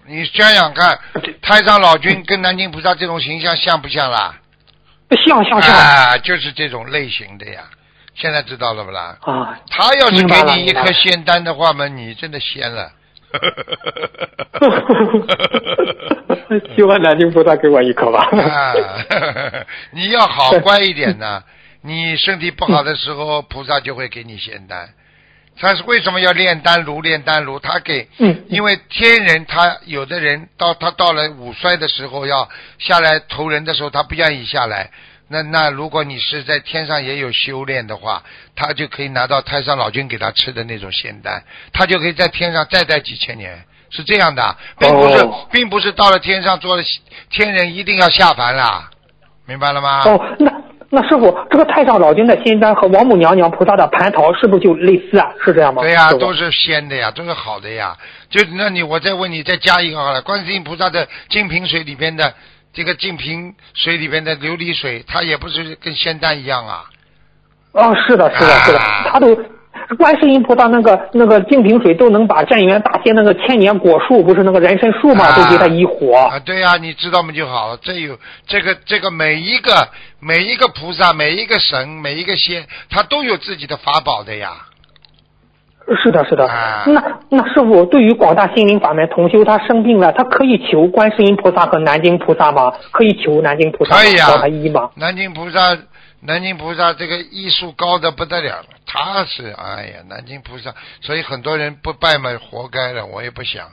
你想想看，太上老君跟南京菩萨这种形象像不像啦？像像像。啊，就是这种类型的呀。现在知道了不啦？啊，他要是给你一颗仙丹的话嘛，你真的仙了。希望南京菩萨给我一颗吧。啊，你要好乖一点呢。你身体不好的时候，菩萨就会给你仙丹。他是为什么要炼丹炉？炼丹炉，他给，嗯因为天人他有的人到他到了五衰的时候要下来投人的时候，他不愿意下来。那那如果你是在天上也有修炼的话，他就可以拿到太上老君给他吃的那种仙丹，他就可以在天上再待几千年，是这样的，并不是，哦并不是到了天上做了天人一定要下凡啦，明白了吗？哦，那那师傅，这个太上老君的仙丹和王母娘娘菩萨的蟠桃是不是就类似啊？是这样吗？对呀、都是仙的呀，都是好的呀。就那你我再问你，再加一个好了，观世音菩萨的净瓶水里边的这个净瓶水里边的琉璃水，它也不是跟仙丹一样啊。啊，是的，是的，是的啊，他都观世音菩萨那个那个净瓶水都能把镇元大仙那个千年果树，不是那个人参树嘛，啊都给他一火。啊，对呀、你知道吗就好了。这有这个这个每一个每一个菩萨、每一个神、每一个仙，他都有自己的法宝的呀。是的，是的。啊那那师傅，对于广大心灵法门同修，他生病了，他可以求观世音菩萨和南京菩萨吗？可以求南京菩萨可以啊保他医吗？南京菩萨，南京菩萨这个医术高的不得了了，他是哎呀，南京菩萨，所以很多人不拜嘛，活该了。我也不想，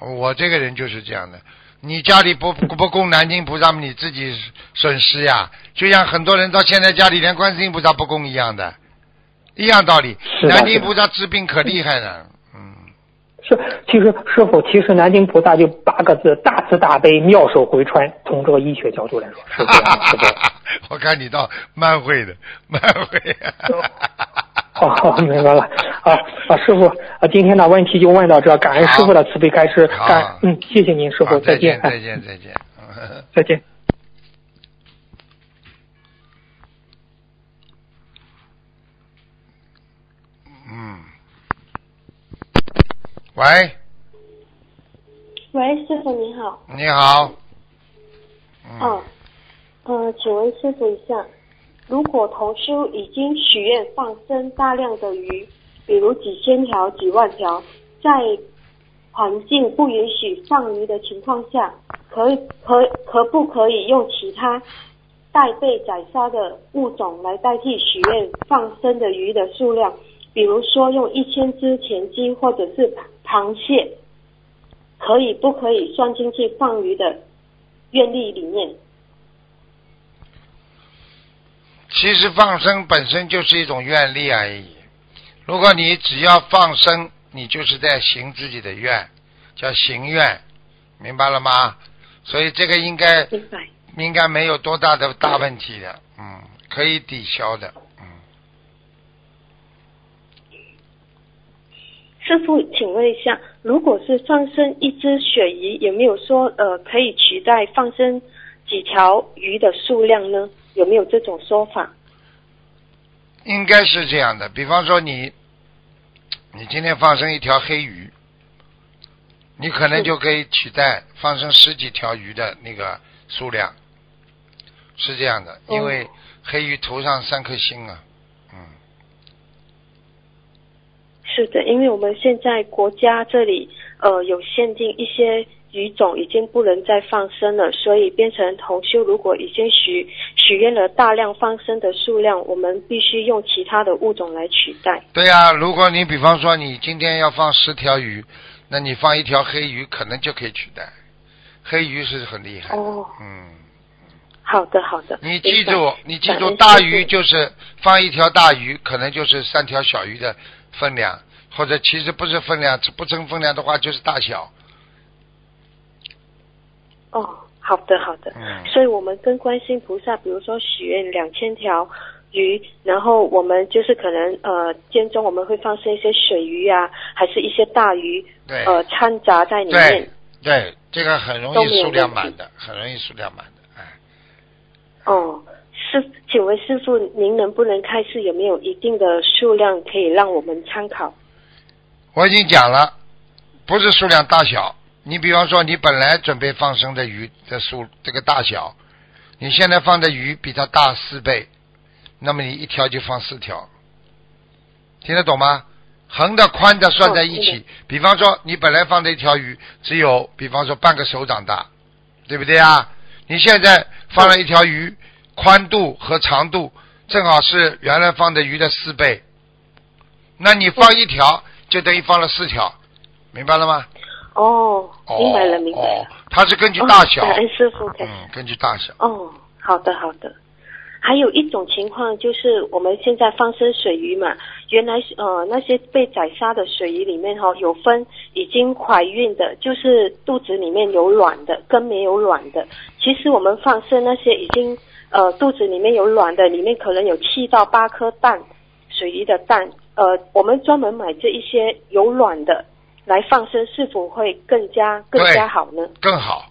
我这个人就是这样的。你家里不不不供南京菩萨，你自己损失呀。就像很多人到现在家里连观世音菩萨不供一样的，一样道理。是南京菩萨治病可厉害了，嗯，是，其实师傅，其实南京菩萨就八个字：大慈大悲，妙手回春。从这个医学角度来说，是这样的。我看你倒蛮会的，蛮会。好好，明白了。啊啊，师傅，啊，今天的问题就问到这，感恩师傅的慈悲开示，好感嗯，谢谢您，师傅，再见，再哎见，再见。再见。喂，喂，师傅你好。你好。嗯哦，呃，请问师傅一下，如果同修已经许愿放生大量的鱼，比如几千条、几万条，在环境不允许放鱼的情况下，可以可可不可以用其他待被宰杀的物种来代替许愿放生的鱼的数量？比如说用一千只田鸡或者是螃蟹，可以不可以算进去放鱼的愿力里面？其实放生本身就是一种愿力而已。如果你只要放生，你就是在行自己的愿，叫行愿，明白了吗？所以这个应该。应该没有多大的大问题的，嗯，可以抵消的，嗯。师傅，请问一下，如果是放生一只鳕鱼，有没有说呃可以取代放生几条鱼的数量呢？有没有这种说法？应该是这样的，比方说你，你今天放生一条黑鱼，你可能就可以取代放生十几条鱼的那个数量，是这样的，因为黑鱼头上三颗星啊，嗯，是的，因为我们现在国家这里呃有限定一些鱼种已经不能再放生了，所以变成同修如果已经许许愿了大量放生的数量，我们必须用其他的物种来取代。对呀、如果你比方说你今天要放十条鱼，那你放一条黑鱼可能就可以取代，黑鱼是很厉害的，哦，嗯。好的好的，你记住，你记住，大鱼就是放一条大鱼，可能就是三条小鱼的分量，或者其实不是分量，不称分量的话就是大小。哦，好的好的。嗯，所以我们跟观世音菩萨，比如说许愿两千条鱼，然后我们就是可能呃间中我们会放生一些水鱼啊，还是一些大鱼，对，呃掺杂在里面。对，这个很容易数量满的，很容易数量满的，哎，哦，师，请问师傅，您能不能开示有没有一定的数量可以让我们参考？我已经讲了，不是数量大小。你比方说，你本来准备放生的鱼的数这个大小，你现在放的鱼比它大四倍，那么你一条就放四条，听得懂吗？横的、宽的算在一起。比方说，你本来放的一条鱼只有，比方说半个手掌大，对不对啊？你现在放了一条鱼，宽度和长度正好是原来放的鱼的四倍，那你放一条就等于放了四条，明白了吗？哦，哦，明白了，明白哦了。，它是根据大小，哦恩师傅，嗯，根据大小。哦，好的好的。还有一种情况就是我们现在放生水鱼嘛，原来呃那些被宰杀的水鱼里面哈、有分已经怀孕的，就是肚子里面有卵的，跟没有卵的。其实我们放生那些已经呃肚子里面有卵的，里面可能有七到八颗蛋，水鱼的蛋。呃，我们专门买这一些有卵的来放生，是否会更加更加好呢？更好。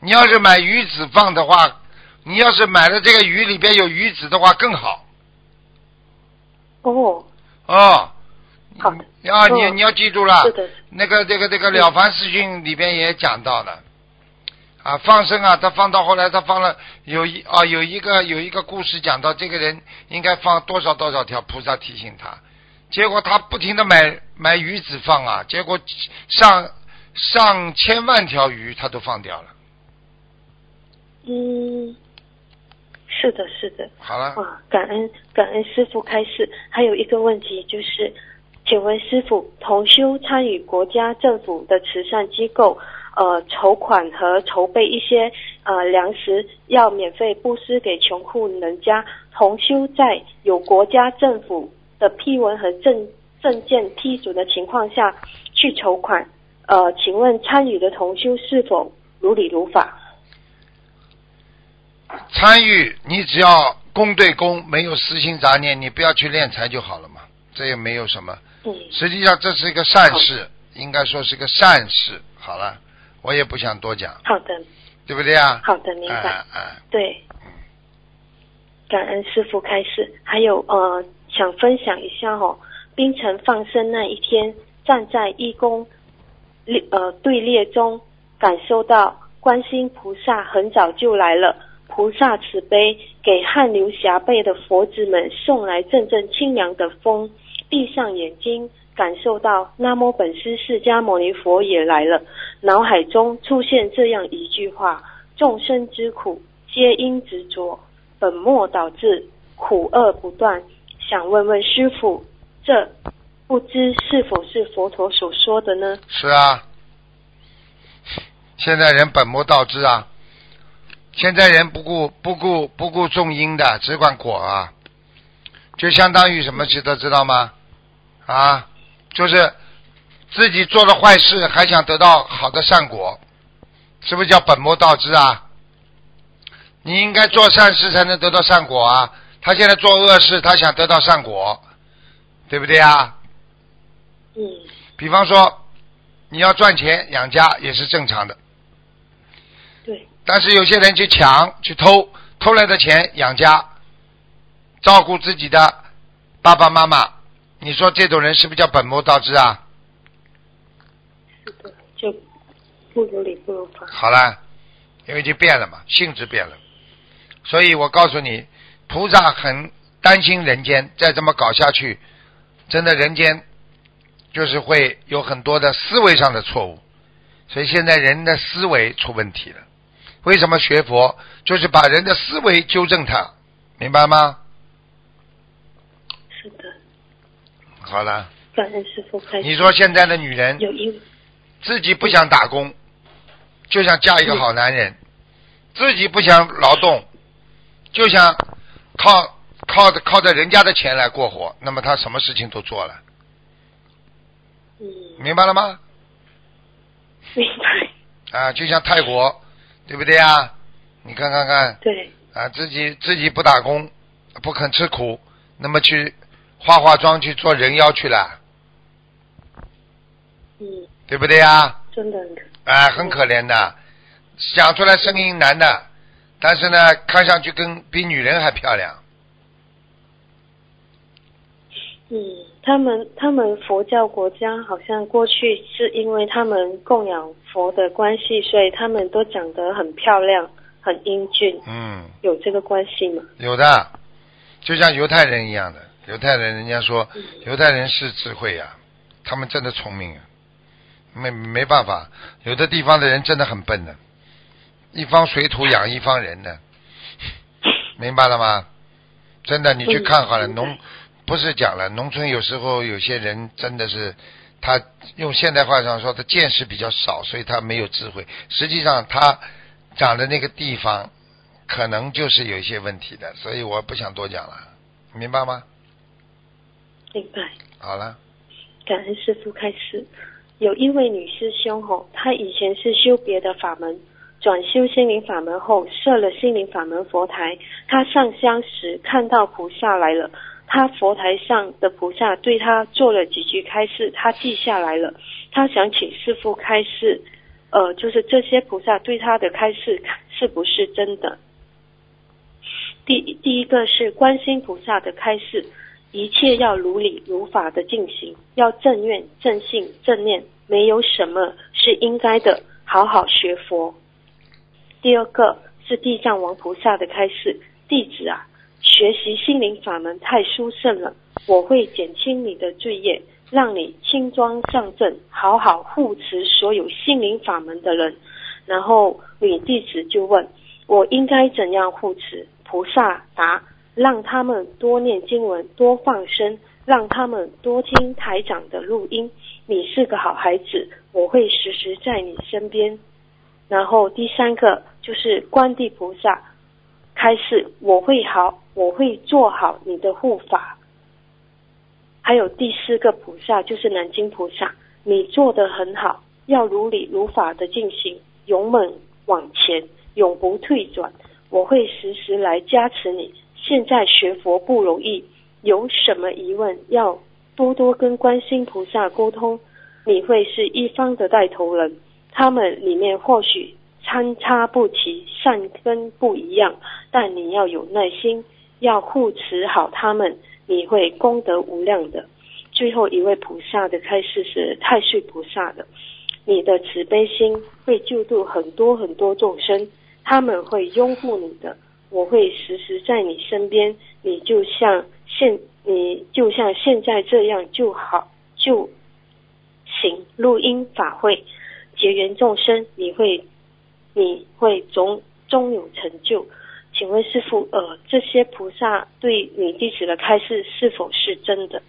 你要是买鱼子放的话，你要是买的这个鱼里边有鱼子的话更好。哦，哦。好的。啊，你嗯你要记住了，是的，那个这个这个《了凡四训》里边也讲到了，啊，放生啊，他放到后来他放了有一啊有一个有一个故事讲到这个人应该放多少多少条，菩萨提醒他，结果他不停的买买鱼子放啊，结果上上千万条鱼他都放掉了。嗯，是的，是的。好了，哇，感恩感恩师傅开示。还有一个问题就是，请问师傅，同修参与国家政府的慈善机构，呃，筹款和筹备一些呃粮食，要免费布施给穷苦人家。同修在有国家政府的批文和证证件批准的情况下去筹款，呃，请问参与的同修是否如理如法？参与你只要公对公，没有私心杂念，你不要去敛财就好了嘛，这也没有什么。嗯实际上这是一个善事，应该说是个善事。好了，我也不想多讲，好的，对不对啊？好的，明白。哎哎，对，感恩师傅开示。还有呃，想分享一下哦，冰城放生那一天，站在义工列呃队列中，感受到观世音菩萨很早就来了，菩萨慈悲，给汗流浃背的佛子们送来阵阵清凉的风。闭上眼睛，感受到南无本师释迦牟尼佛也来了，脑海中出现这样一句话：众生之苦，皆因执着，本末倒置，苦厄不断。想问问师傅，这不知是否是佛陀所说的呢？是啊。现在人本末倒置啊！现在人不顾不顾不顾种因的，只管果啊，就相当于什么知道知道吗？啊，就是自己做了坏事，还想得到好的善果，是不是叫本末倒置啊？你应该做善事才能得到善果啊！他现在做恶事，他想得到善果，对不对啊？嗯比方说，你要赚钱养家也是正常的，对，但是有些人去抢、去偷，偷来的钱养家，照顾自己的爸爸妈妈，你说这种人是不是叫本末倒置啊？是的，就不如理不如法。好了，因为就变了嘛，性质变了，所以我告诉你，菩萨很担心人间再这么搞下去，真的人间就是会有很多的思维上的错误，所以现在人的思维出问题了。为什么学佛？就是把人的思维纠正他，明白吗？是的，好了，感恩师傅开。你说现在的女人自己不想打工，就想嫁一个好男人；自己不想劳动，就想靠靠着靠着人家的钱来过活。那么他什么事情都做了，嗯，明白了吗？明白，啊，就像泰国，对不对呀？你看看看对，啊，自己自己不打工，不肯吃苦，那么去化化妆去做人妖去了，嗯，对不对呀？真的，啊，很可怜的，想出来声音难的，但是呢，看上去跟比女人还漂亮。嗯，他们他们佛教国家好像过去是因为他们供养佛的关系，所以他们都长得很漂亮、很英俊，嗯，有这个关系吗？有的，就像犹太人一样的，犹太人人家说嗯。犹太人是智慧呀、他们真的聪明啊，没没办法，有的地方的人真的很笨的，一方水土养一方人的，明白了吗？真的，你去看好了，农不是讲了，农村有时候有些人真的是，他用现代话上说，他见识比较少，所以他没有智慧。实际上，他长的那个地方可能就是有一些问题的，所以我不想多讲了，明白吗？明白。好了，感恩师傅开始。有一位女师兄吼，她以前是修别的法门，转修心灵法门后设了心灵法门佛台。他上香时看到菩萨来了，他佛台上的菩萨对他做了几句开示，他记下来了。他想请师傅开示，呃，就是这些菩萨对他的开示是不是真的？第第一个是观心菩萨的开示，一切要如理如法的进行，要正愿、正信、正念，没有什么是应该的，好好学佛。第二个是地藏王菩萨的开示，弟子啊，学习心灵法门太殊胜了，我会减轻你的罪业，让你轻装上阵，好好护持所有心灵法门的人。然后女弟子就问：我应该怎样护持？菩萨答：让他们多念经文，多放生，让他们多听台长的录音。你是个好孩子，我会时时在你身边。然后第三个就是观地菩萨开示：我会好，我会做好你的护法。还有第四个菩萨就是南京菩萨，你做得很好，要如理如法的进行，勇猛往前，永不退转。我会时时来加持你。现在学佛不容易，有什么疑问要多多跟观世菩萨沟通。你会是一方的带头人，他们里面或许参差不齐，善根不一样，但你要有耐心，要护持好他们，你会功德无量的。最后一位菩萨的开示是太岁菩萨的，你的慈悲心会救度很多很多众生。他们会拥护你的，我会时时在你身边。你就像现，你就像现在这样就好，就行录音法会，结缘众生。你会，你会终终有成就。请问师傅，呃，这些菩萨对女弟子的开示是否是真的？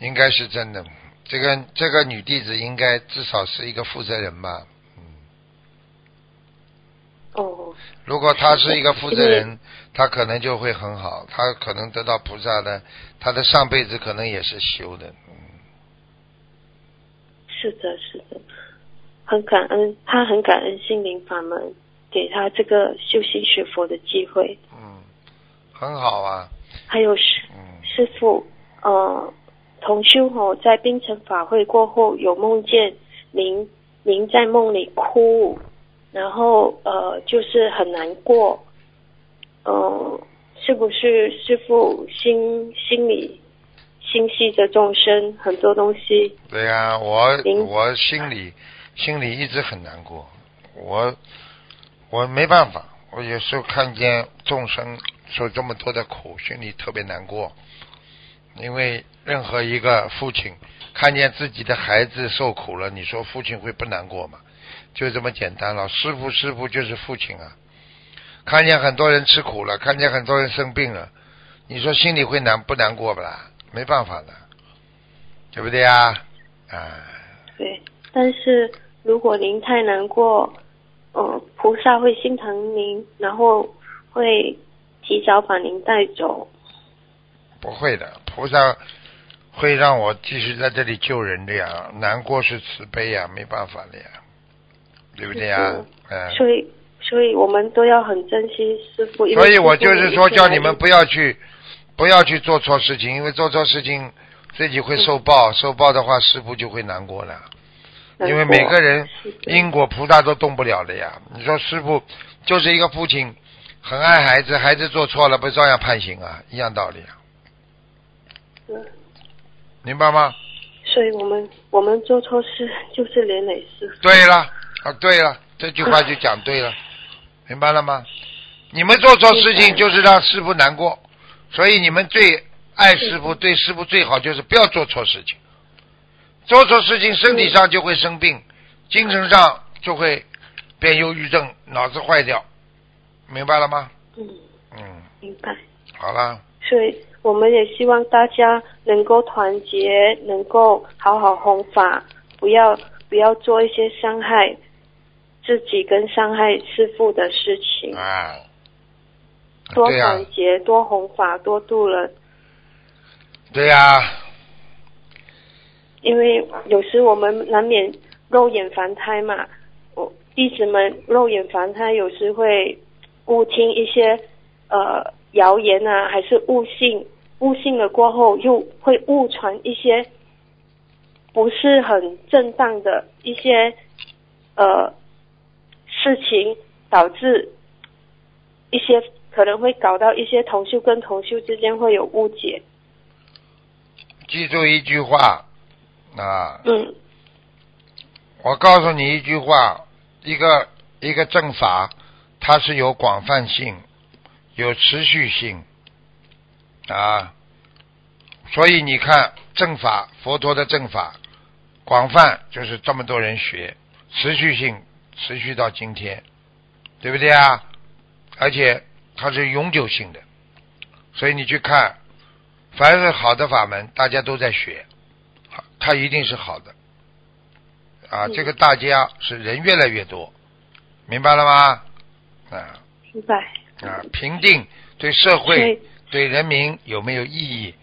应该是真的。这个这个女弟子应该至少是一个负责人吧。哦，如果他是一个负责人，他可能就会很好，他可能得到菩萨的，他的上辈子可能也是修的。嗯，是的，是的，很感恩，他很感恩心灵法门给他这个修心学佛的机会。嗯，很好啊。还有师嗯师傅，呃，同修哦，在冰城法会过后有梦见您，您在梦里哭。然后呃，就是很难过，嗯，是不是师傅心心里心系着众生很多东西？对呀、我我心里心里一直很难过，我我没办法，我有时候看见众生受这么多的苦，心里特别难过，因为任何一个父亲看见自己的孩子受苦了，你说父亲会不难过吗？就这么简单了，师傅师傅就是父亲啊，看见很多人吃苦了，看见很多人生病了，你说心里会难不难过不啦？没办法的，对不对呀？啊，对，但是如果您太难过，呃，菩萨会心疼您，然后会提早把您带走。不会的，菩萨会让我继续在这里救人的呀。难过是慈悲呀，没办法的呀，对不对呀？嗯。所以，所以我们都要很珍惜师傅。所以我就是说，叫你们不要去，不要去做错事情，因为做错事情自己会受报，受报的话，师傅就会难过了。难因为每个人因果菩萨都动不了的呀。你说师傅就是一个父亲，很爱孩子，孩子做错了不照样判刑啊？一样道理啊，嗯明白吗？所以我们我们做错事就是连累师傅。对了，啊，对了，这句话就讲对了，明白了吗？你们做错事情就是让师傅难过，所以你们最爱师傅，对师傅最好就是不要做错事情。做错事情，身体上就会生病，精神上就会变忧郁症，脑子坏掉，明白了吗？嗯，嗯，明白。好了，所以我们也希望大家能够团结，能够好好弘法，不要不要做一些伤害自己跟伤害师父的事情。啊，多、团结，多弘法，多度人。对呀、因为有时我们难免肉眼凡胎嘛，我弟子们肉眼凡胎有时会误听一些呃谣言啊，还是误信，误信了过后又会误传一些不是很正当的一些呃事情，导致一些可能会搞到一些同修跟同修之间会有误解。记住一句话啊，嗯。我告诉你一句话，一个一个正法，它是有广泛性，有持续性，啊，所以你看正法，佛陀的正法广泛，就是这么多人学，持续性持续到今天，对不对啊？而且它是永久性的，所以你去看，凡是好的法门，大家都在学，好，它一定是好的。啊，嗯这个大家是人越来越多，明白了吗？啊明白。啊，评定对社会对、人民有没有意义？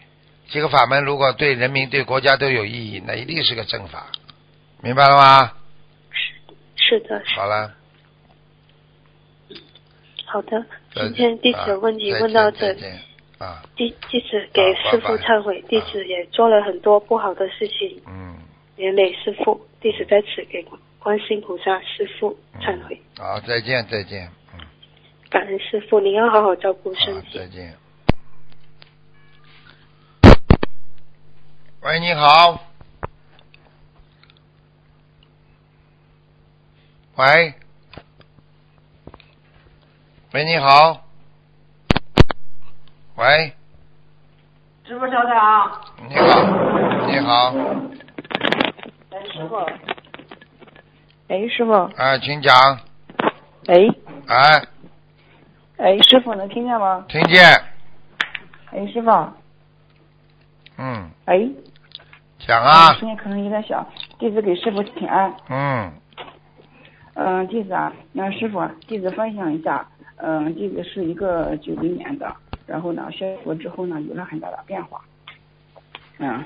这个法门如果对人民、对国家都有意义，那一定是个正法，明白了吗？是是的，是好了，好的。今天第九个问题问到这啊再见，再见啊，弟弟子给师傅忏悔，弟子也做了很多不好的事情，嗯，连累师傅。弟子在此给观世菩萨师傅嗯忏悔，好，再见，再见，嗯，感恩师傅，您要好好照顾身，体。再见。喂，你好。喂，喂，你好。喂，师傅稍等啊，你好，你好，哎，师傅，哎，师傅，哎，请讲，哎，哎，哎，师傅能听见吗？听见，哎，师傅，嗯，哎，讲啊，声音可能有点小，弟子给师傅请安。嗯，嗯、弟子啊，那师傅，弟子分享一下，嗯、弟子是一个九零年的，然后呢，学佛之后呢，有了很大的变化。嗯，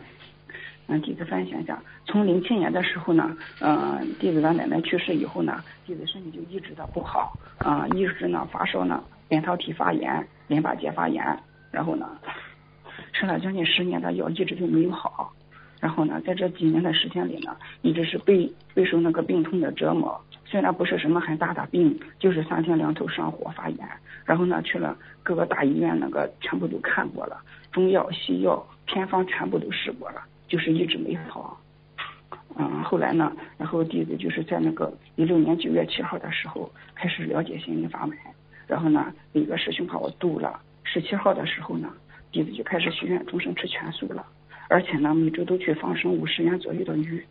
嗯，弟子分享一下，从零七年的时候呢，嗯、弟子的奶奶去世以后呢，弟子身体就一直的不好，啊、一直呢发烧呢，扁桃体发炎、淋巴结发炎，然后呢，吃了将近十年的药，一直就没有好。然后呢，在这几年的时间里呢，一直是备备受那个病痛的折磨。虽然不是什么很大的病，就是三天两头上火发炎。然后呢，去了各个大医院，那个全部都看过了，中药、西药、偏方全部都试过了，就是一直没好。嗯，后来呢，然后弟子就是在那个一六年九月七号的时候开始了解心灵法门，然后呢，有一个师兄把我渡了。十七号的时候呢，弟子就开始许愿终生吃全素了。而且呢，每周都去放生五十元左右的鱼。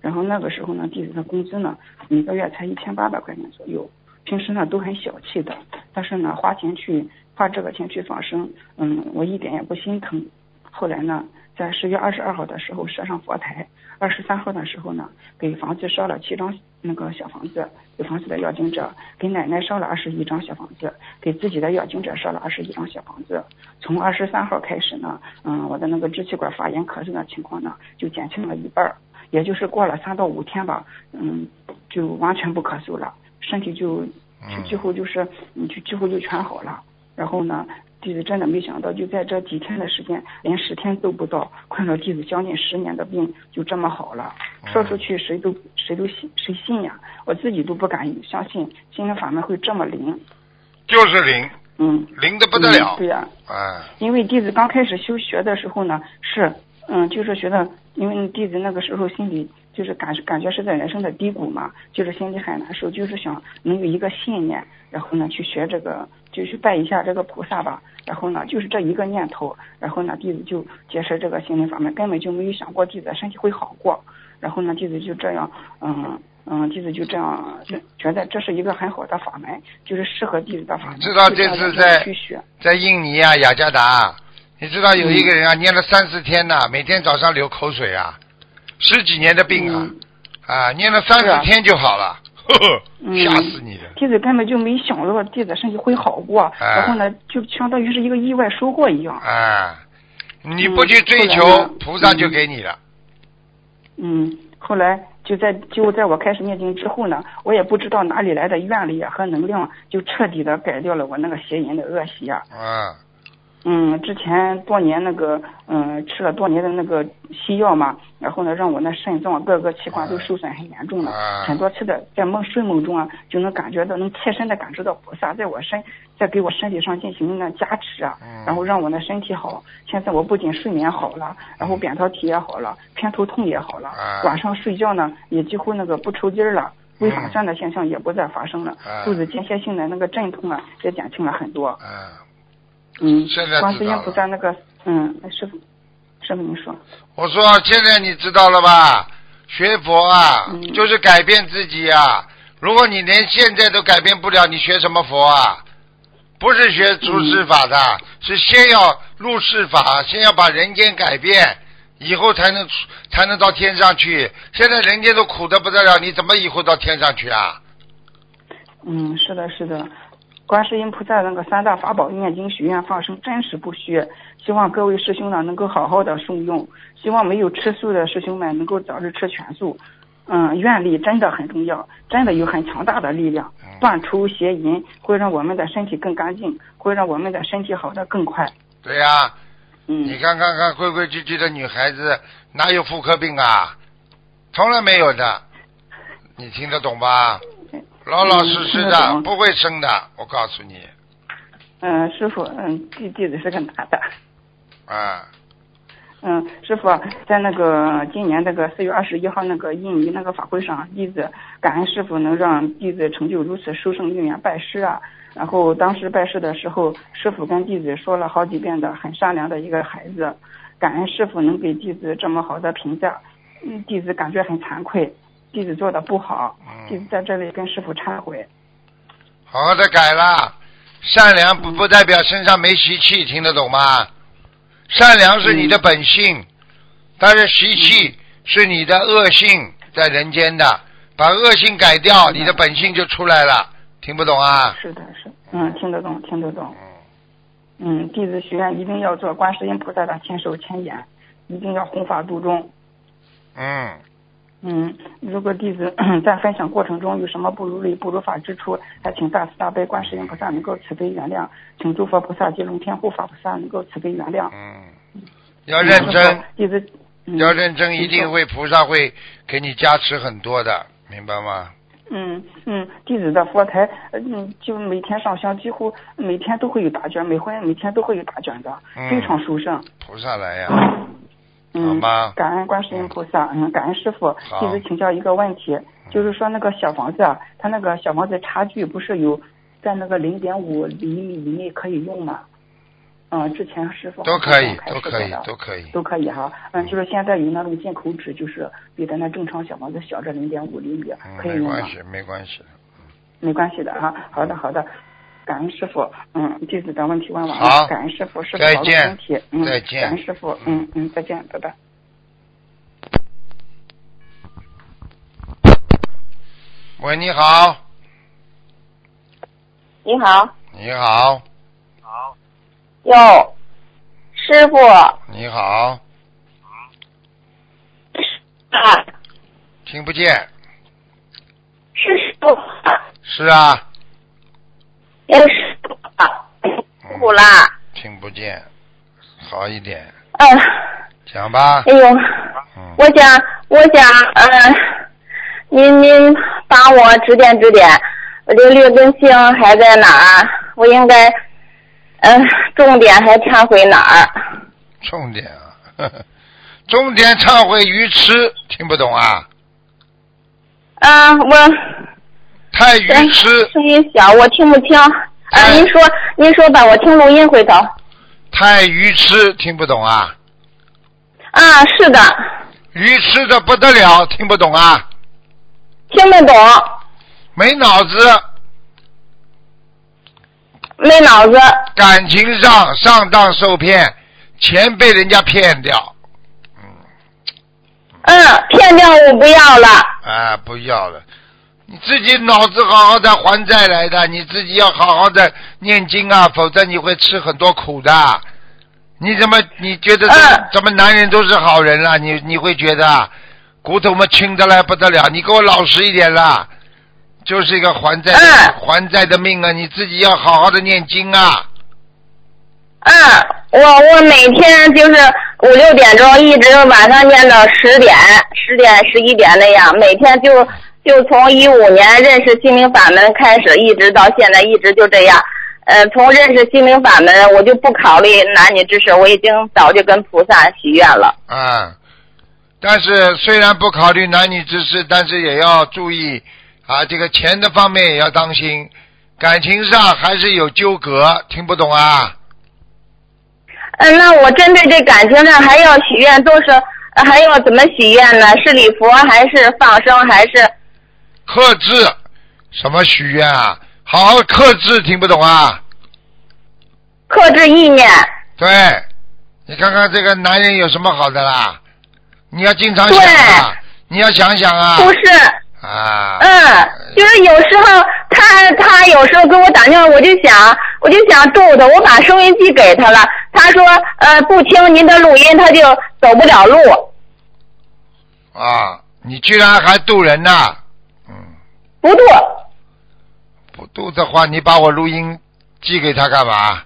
然后那个时候呢，弟子的工资呢，每个月才一千八百块钱左右。平时呢都很小气的，但是呢，花钱去花这个钱去放生，嗯，我一点也不心疼。后来呢，在十月二十二号的时候设上佛台，二十三号的时候呢，给房子烧了七张那个小房子，给房子的要经者，给奶奶烧了二十一张小房子，给自己的要经者烧了二十一张小房子。从二十三号开始呢，嗯，我的那个支气管发炎咳嗽的情况呢，就减轻了一半，也就是过了三到五天吧，嗯，就完全不咳嗽了，身体就就几乎就是，嗯，就几乎就全好了。然后呢，弟子真的没想到，就在这几天的时间，连十天都不到，困扰弟子将近十年的病就这么好了。说出去谁都谁都信谁信呀？我自己都不敢相信心灵法门会这么灵。就是灵，嗯，灵的不得了嗯，对呀、哎，因为弟子刚开始修学的时候呢，是嗯，就是觉得，因为弟子那个时候心里就是感感觉是在人生的低谷嘛，就是心里很难受，就是想能有一个信念，然后呢去学这个，就去拜一下这个菩萨吧，然后呢就是这一个念头，然后呢弟子就结识这个心灵法门，根本就没有想过弟子的身体会好过，然后呢弟子就这样，嗯。嗯，弟子就这样觉得这是一个很好的法门，就是适合弟子的法门。知道这次在去学，在印尼啊，雅加达，你知道有一个人啊，念了三四天呐、每天早上流口水啊，十几年的病啊，啊，念了三四天就好了，呵呵，嗯。吓死你了。弟子根本就没想到弟子身体会好过，哎然后呢，就相当于是一个意外收获一样。哎，你不去追求菩萨就给你了。嗯，后来就在就在我开始念经之后呢，我也不知道哪里来的愿力啊和能量，就彻底的改掉了我那个邪淫的恶习啊。啊，嗯，之前多年那个，嗯，吃了多年的那个西药嘛，然后呢，让我那肾脏各个器官都受损很严重了。啊很多次的在梦睡梦中啊，就能感觉到，能切身的感受到菩萨在我身，在给我身体上进行那加持啊，嗯然后让我那身体好。现在我不仅睡眠好了，然后扁桃体也好了，偏头痛也好了，啊晚上睡觉呢也几乎那个不抽筋儿了。胃反酸的现象也不再发生了，啊肚子间歇性的那个阵痛啊也减轻了很多。啊，嗯现在，观世音知道了菩萨那个嗯，师傅，师傅您说，我说现在你知道了吧？学佛啊，嗯就是改变自己啊。如果你连现在都改变不了，你学什么佛啊？不是学出世法的，是先要入世法，先要把人间改变，以后才能才能到天上去。现在人间都苦的不得了，你怎么以后到天上去啊？嗯，是的，是的，观世音菩萨那个三大法宝念经许愿放生真实不虚，希望各位师兄呢能够好好的受用，希望没有吃素的师兄们能够早日吃全素。嗯，愿力真的很重要，真的有很强大的力量，断除邪淫会让我们的身体更干净，会让我们的身体好的更快。对呀、嗯，你看看看，规规矩矩的女孩子哪有妇科病啊？从来没有的，你听得懂吧？老老实实的，不会生的，我告诉你嗯，师傅，嗯，弟弟子是个男的。啊。嗯，师傅，在那个今年那个四月二十一号那个印尼那个法会上，弟子感恩师傅能让弟子成就如此殊胜因缘拜师啊。然后当时拜师的时候，师傅跟弟子说了好几遍的很善良的一个孩子，感恩师傅能给弟子这么好的评价，嗯，弟子感觉很惭愧，弟子做的不好，弟子在这里跟师傅忏悔。好好的改了，善良不不代表身上没习气，听得懂吗？善良是你的本性，但是习气是你的恶性在人间的，把恶性改掉，你的本性就出来了，听不懂啊？是的，是，嗯，听得懂，听得懂。嗯，弟子许愿一定要做观世音菩萨的千手千眼，一定要弘法度众。嗯，嗯，如果弟子 在分享过程中有什么不如理、不如法之处，还请大慈大悲观世音菩萨能够慈悲原谅，请诸佛菩萨及龙天护法菩萨能够慈悲原谅。嗯，要认真，弟子、嗯、要认真，一定会菩萨会给你加持很多的，明白吗？嗯嗯，弟子的佛台，嗯，就每天上香，几乎每天都会有答卷，每回每天都会有答卷的，嗯非常殊胜。菩萨来呀，嗯，好吗感恩观世音菩萨，嗯，感恩师傅。好弟子请教一个问题，就是说那个小房子啊，它那个小房子差距不是有在那个零点五厘米以内可以用吗？嗯，之前师傅都可以，都可以都可以。都可以哈，嗯，就是现在有那种进口纸，就是比咱那正常小房子小着零点五厘米，嗯，可以用吗没关？系，没关系的。没关系的哈，好的好的，感恩师傅，嗯，弟子的问题问完好了，感恩师傅，师傅保重再见身体，嗯，再见感恩师傅，嗯嗯，再见，拜拜。喂，你好，你好，你好，好哟，师傅。你好，啊，听不见，是师傅。啊，是啊，那个师傅啊，辛苦啦，听不见，好一点，嗯，讲吧哎。呦，嗯，我想，我想，嗯、您您帮我指点指点，我这六根性还在哪儿？我应该，嗯、重点还忏悔哪儿？重点啊，呵 呵重点忏悔愚痴，听不懂啊？啊，我太愚痴，声音小，我听不清。啊，哎您说，您说吧，我听录音回头。太愚痴，听不懂啊？啊，是的，愚痴的不得了，听不懂啊？听得懂，没脑子，没脑子。感情上上当受骗，钱被人家骗掉，嗯嗯，骗掉我不要了。啊，不要了。你自己脑子好好的还债来的，你自己要好好的念经啊，否则你会吃很多苦的。你怎么你觉得怎么男人都是好人了？你你会觉得啊骨头嘛轻的来不得了？你给我老实一点啦，就是一个还债还债的命啊！你自己要好好的念经啊。嗯，我我每天就是五六点钟，一直晚上念到十点、十点、十一点那样，每天就就从一五年认识心灵法门开始，一直到现在，一直就这样。呃，从认识心灵法门，我就不考虑男女之事，我已经早就跟菩萨许愿了。嗯，但是虽然不考虑男女之事，但是也要注意啊，这个钱的方面也要当心，感情上还是有纠葛，听不懂啊？嗯，那我针对这感情上还要许愿，都是呃还要怎么许愿呢？是礼佛还是放生还是？克制，什么许愿啊？好好克制，听不懂啊？克制意念。对，你看看这个男人有什么好的啦？你要经常想啊，你要想想啊。不是。啊。嗯，就是有时候他他有时候给我打电话，我就想我就想逗他，我把收音机给他了，他说呃不听您的录音，他就走不了路。啊，你居然还渡人呐？嗯。不渡。不渡的话，你把我录音寄给他干嘛？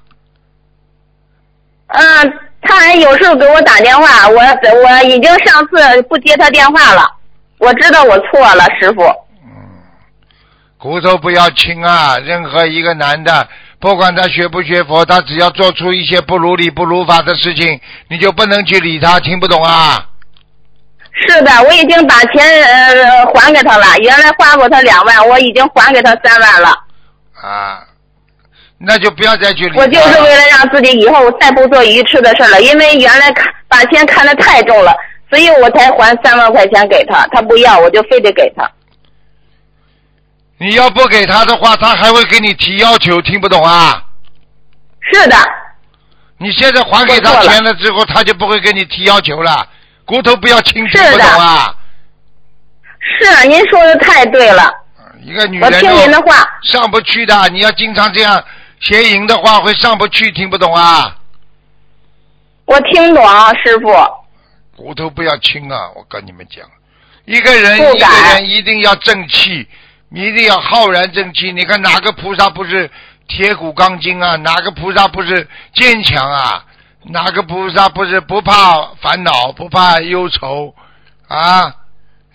嗯，他还有时候给我打电话，我我已经上次不接他电话了，我知道我错了，师傅。嗯，骨头不要轻啊！任何一个男的，不管他学不学佛，他只要做出一些不如理不如法的事情，你就不能去理他，听不懂啊？是的，我已经把钱呃还给他了，原来花过他两万，我已经还给他三万了。啊。那就不要再去理我就是为了让自己以后再不做愚痴的事了，因为原来看把钱看得太重了，所以我才还三万块钱给他，他不要，我就非得给他。你要不给他的话，他还会给你提要求，听不懂啊？是的。你现在还给他钱了之后，他就不会给你提要求了。骨头不要轻，听不懂啊？是，您说的太对了。一个女人，我听您的话，上不去的，你要经常这样。邪淫的话会上不去，听不懂啊？我听懂，啊师傅。骨头不要轻啊！我跟你们讲，一个人一个人一定要正气，你一定要浩然正气。你看哪个菩萨不是铁骨钢筋啊？哪个菩萨不是坚强啊？哪个菩萨不是不怕烦恼、不怕忧愁啊？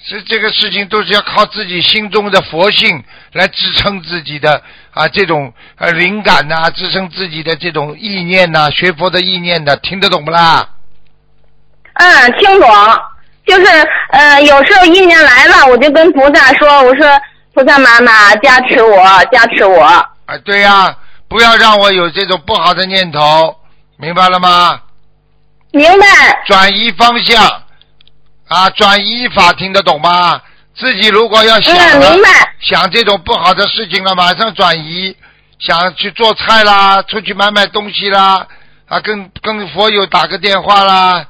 是这个事情都是要靠自己心中的佛性来支撑自己的啊，这种呃灵感呐，支撑自己的这种意念呐，学佛的意念的，听得懂不啦？嗯，听懂。就是呃，有时候意念来了，我就跟菩萨说：“我说菩萨妈妈加持我，加持我。”啊，对呀，不要让我有这种不好的念头，明白了吗？明白。转移方向。啊，转移法听得懂吗？自己如果要想想这种不好的事情了，马上转移，想去做菜啦，出去买买东西啦，啊，跟跟佛友打个电话啦，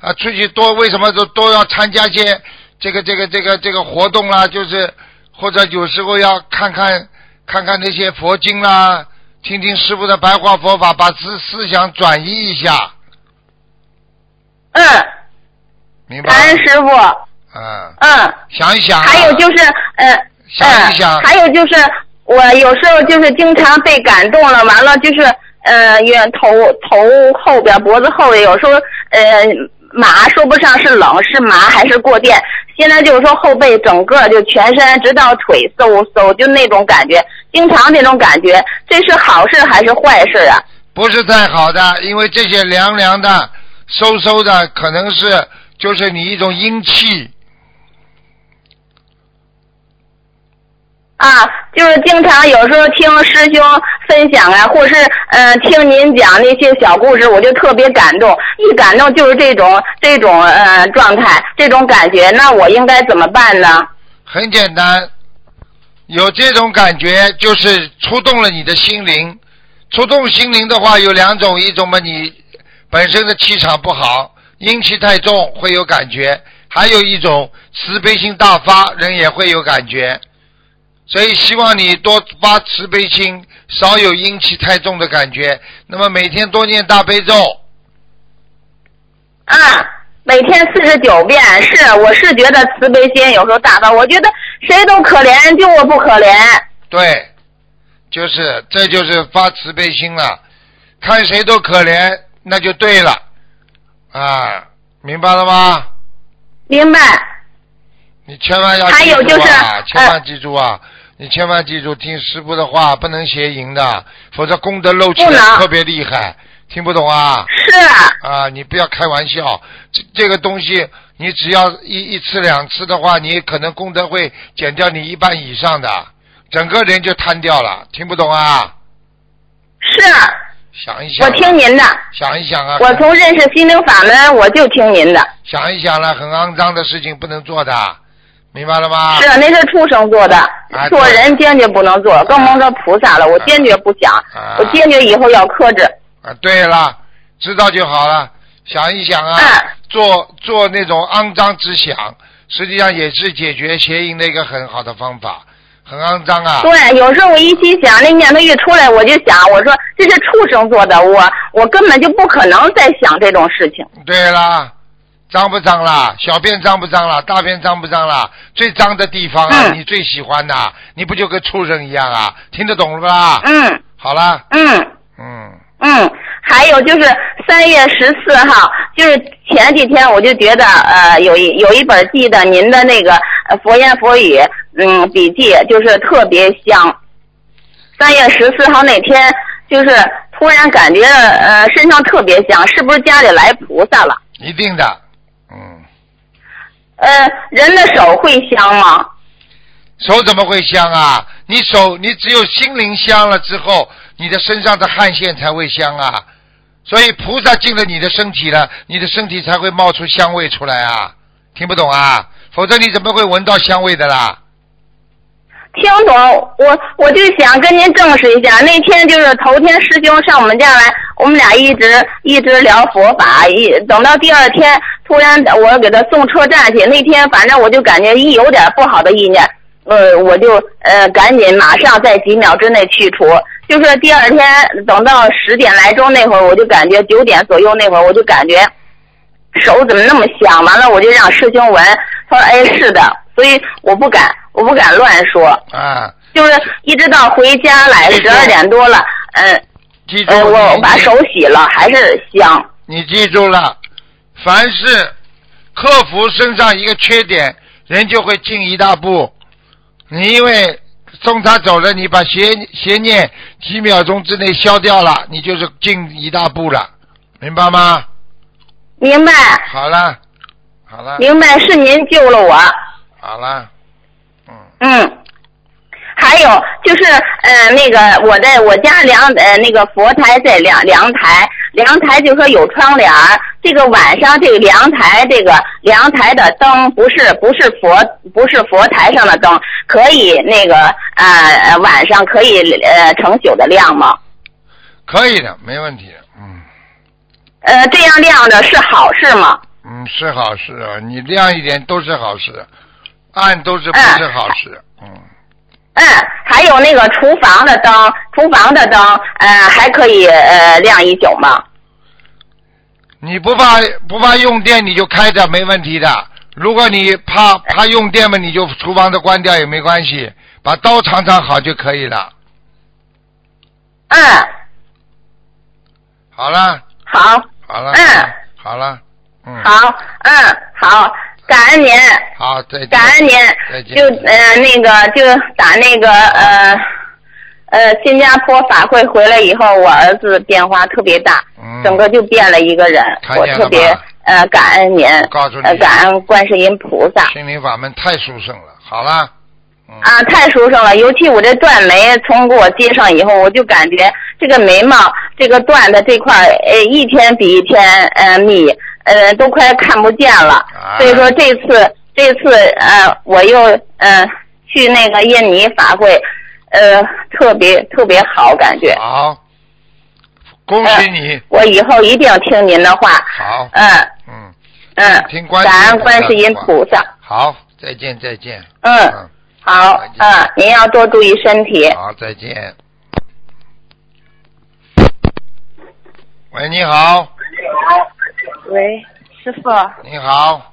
啊，出去多为什么都都要参加些这个这个这个这个活动啦？就是或者有时候要看看看看那些佛经啦，听听师傅的白话佛法，把思思想转移一下。嗯。感恩师傅。嗯。嗯。想一想。还有就是，呃，想一想。还有就是，我有时候就是经常被感动了，完了就是，呃，远头头后边脖子后边有时候，呃，麻说不上是冷是麻还是过电，现在就是说后背整个就全身直到腿嗖嗖就那种感觉，经常这种感觉，这是好事还是坏事啊？不是太好的，因为这些凉凉的、嗖嗖的，可能是。就是你一种阴气啊，就是经常有时候听师兄分享啊，或是嗯听您讲那些小故事，我就特别感动，一感动就是这种这种呃状态，这种感觉，那我应该怎么办呢？很简单，有这种感觉就是触动了你的心灵，触动心灵的话有两种，一种嘛你本身的气场不好。阴气太重会有感觉，还有一种慈悲心大发，人也会有感觉。所以希望你多发慈悲心，少有阴气太重的感觉。那么每天多念大悲咒。啊，每天四十九遍，是我是觉得慈悲心有时候大发，我觉得谁都可怜，就我不可怜。对，就是这就是发慈悲心了，看谁都可怜，那就对了。啊，明白了吗？明白。你千万要还有就是，千万记住啊！你千万记住，听师傅的话，不能邪淫的，否则功德漏气特别厉害。听不懂啊？是。啊，你不要开玩笑，这这个东西，你只要一一次两次的话，你可能功德会减掉你一半以上的，整个人就瘫掉了。听不懂啊？是。想一想。我听您的。想一想啊。我从认识心灵法门，我就听您的。想一想了，很肮脏的事情不能做的，明白了吗？是，那是畜生做的，做人坚决不能做，更蒙着菩萨了。我坚决不想，我坚决以后要克制。啊，对了，知道就好了。想一想啊，做做那种肮脏之想，实际上也是解决邪淫的一个很好的方法。很肮脏啊！对，有时候我一心想，那念头一出来，我就想，我说这是畜生做的，我我根本就不可能再想这种事情。对啦，脏不脏啦？小便脏不脏啦？大便脏不脏啦？最脏的地方啊，你最喜欢的，你不就跟畜生一样啊？听得懂了吧？嗯。好了。嗯。嗯。嗯，还有就是三月十四号，就是前几天我就觉得呃，有一有一本记得您的那个佛言佛语。嗯，笔记就是特别香。三月十四号那天，就是突然感觉呃身上特别香，是不是家里来菩萨了？一定的，嗯。呃，人的手会香吗？手怎么会香啊？你手你只有心灵香了之后，你的身上的汗腺才会香啊。所以菩萨进了你的身体了，你的身体才会冒出香味出来啊。听不懂啊？否则你怎么会闻到香味的啦？听懂，我我就想跟您证实一下。那天就是头天师兄上我们家来，我们俩一直一直聊佛法，一等到第二天，突然我给他送车站去。那天反正我就感觉一有点不好的意念，呃，我就呃赶紧马上在几秒之内去除。就是第二天等到十点来钟那会儿，我就感觉九点左右那会儿，我就感觉手怎么那么香？完了我就让师兄闻，他说哎是的，所以我不敢。我不敢乱说，啊，就是一直到回家来十二点多了，嗯，记住，我把手洗了，还是香。你记住了，凡是克服身上一个缺点，人就会进一大步。你因为送他走了，你把邪邪念几秒钟之内消掉了，你就是进一大步了，明白吗？明白。好了，好了。明白，是您救了我。好了。嗯，嗯还有就是，呃，那个我在我家凉呃那个佛台在凉凉台，凉台就说有窗帘儿。这个晚上这个凉台这个凉台的灯不是不是佛不是佛台上的灯，可以那个呃晚上可以呃成宿的亮吗？可以的，没问题。嗯。呃，这样亮的是好事吗？嗯，是好事啊，你亮一点都是好事。暗都是不是好事，嗯。嗯，还有那个厨房的灯，厨房的灯，呃，还可以呃亮一宿吗？你不怕不怕用电，你就开着没问题的。如果你怕怕用电嘛，你就厨房的关掉也没关系，把刀藏藏好就可以了。嗯。好了。好。好了。嗯。好了。嗯。好，嗯，好。感恩您，好，再见。感恩您，就呃那个就打那个呃 呃新加坡法会回来以后，我儿子变化特别大，整个就变了一个人，我特别呃感恩您，告诉你，感恩观世音菩萨。心灵法门太殊胜了，好了。啊，太殊胜了，尤其我这断眉从给我接上以后，我就感觉这个眉毛这个断的这块呃一天比一天呃密。呃，都快看不见了，所以说这次这次呃，我又呃去那个印尼法会，呃，特别特别好感觉。好，恭喜你！我以后一定要听您的话。好。嗯。嗯。嗯。听观感恩观世音菩萨。好，再见再见。嗯。好。嗯，您要多注意身体。好，再见。喂，你好你好。喂，师傅。你好。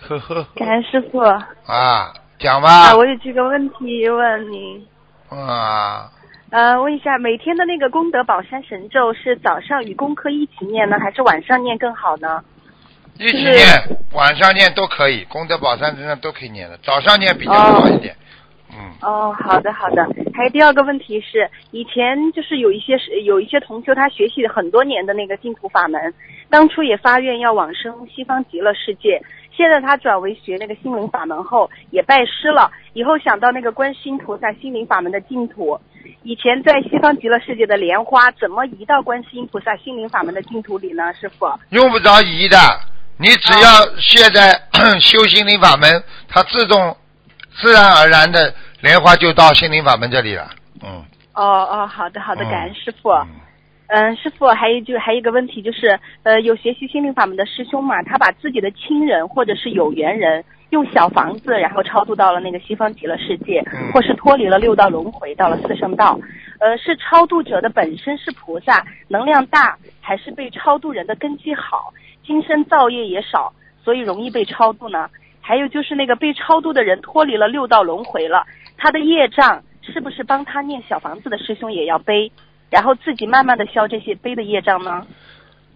呵呵。感恩师傅。啊，讲吧。啊，我有几个问题问你。啊。呃，问一下，每天的那个功德宝山神咒是早上与功课一起念呢，还是晚上念更好呢？一起念，晚上念都可以，功德宝山身上都可以念的，早上念比较好一点。嗯，哦，好的好的。还有第二个问题是，以前就是有一些是有一些同修，他学习了很多年的那个净土法门，当初也发愿要往生西方极乐世界，现在他转为学那个心灵法门后，也拜师了。以后想到那个观世音菩萨心灵法门的净土，以前在西方极乐世界的莲花，怎么移到观世音菩萨心灵法门的净土里呢？师傅？用不着移的，你只要现在 修心灵法门，它自动自然而然的莲花就到心灵法门这里了。嗯，哦哦，好的好的，嗯感恩师傅。嗯，师傅，还有就还有一个问题就是，呃，有学习心灵法门的师兄嘛，他把自己的亲人或者是有缘人用小房子，然后超度到了那个西方极乐世界，嗯或是脱离了六道轮回，到了四圣道。呃，是超度者的本身是菩萨，能量大，还是被超度人的根基好，今生造业也少，所以容易被超度呢？还有就是那个被超度的人脱离了六道轮回了，他的业障是不是帮他念小房子的师兄也要背，然后自己慢慢的消这些背的业障呢？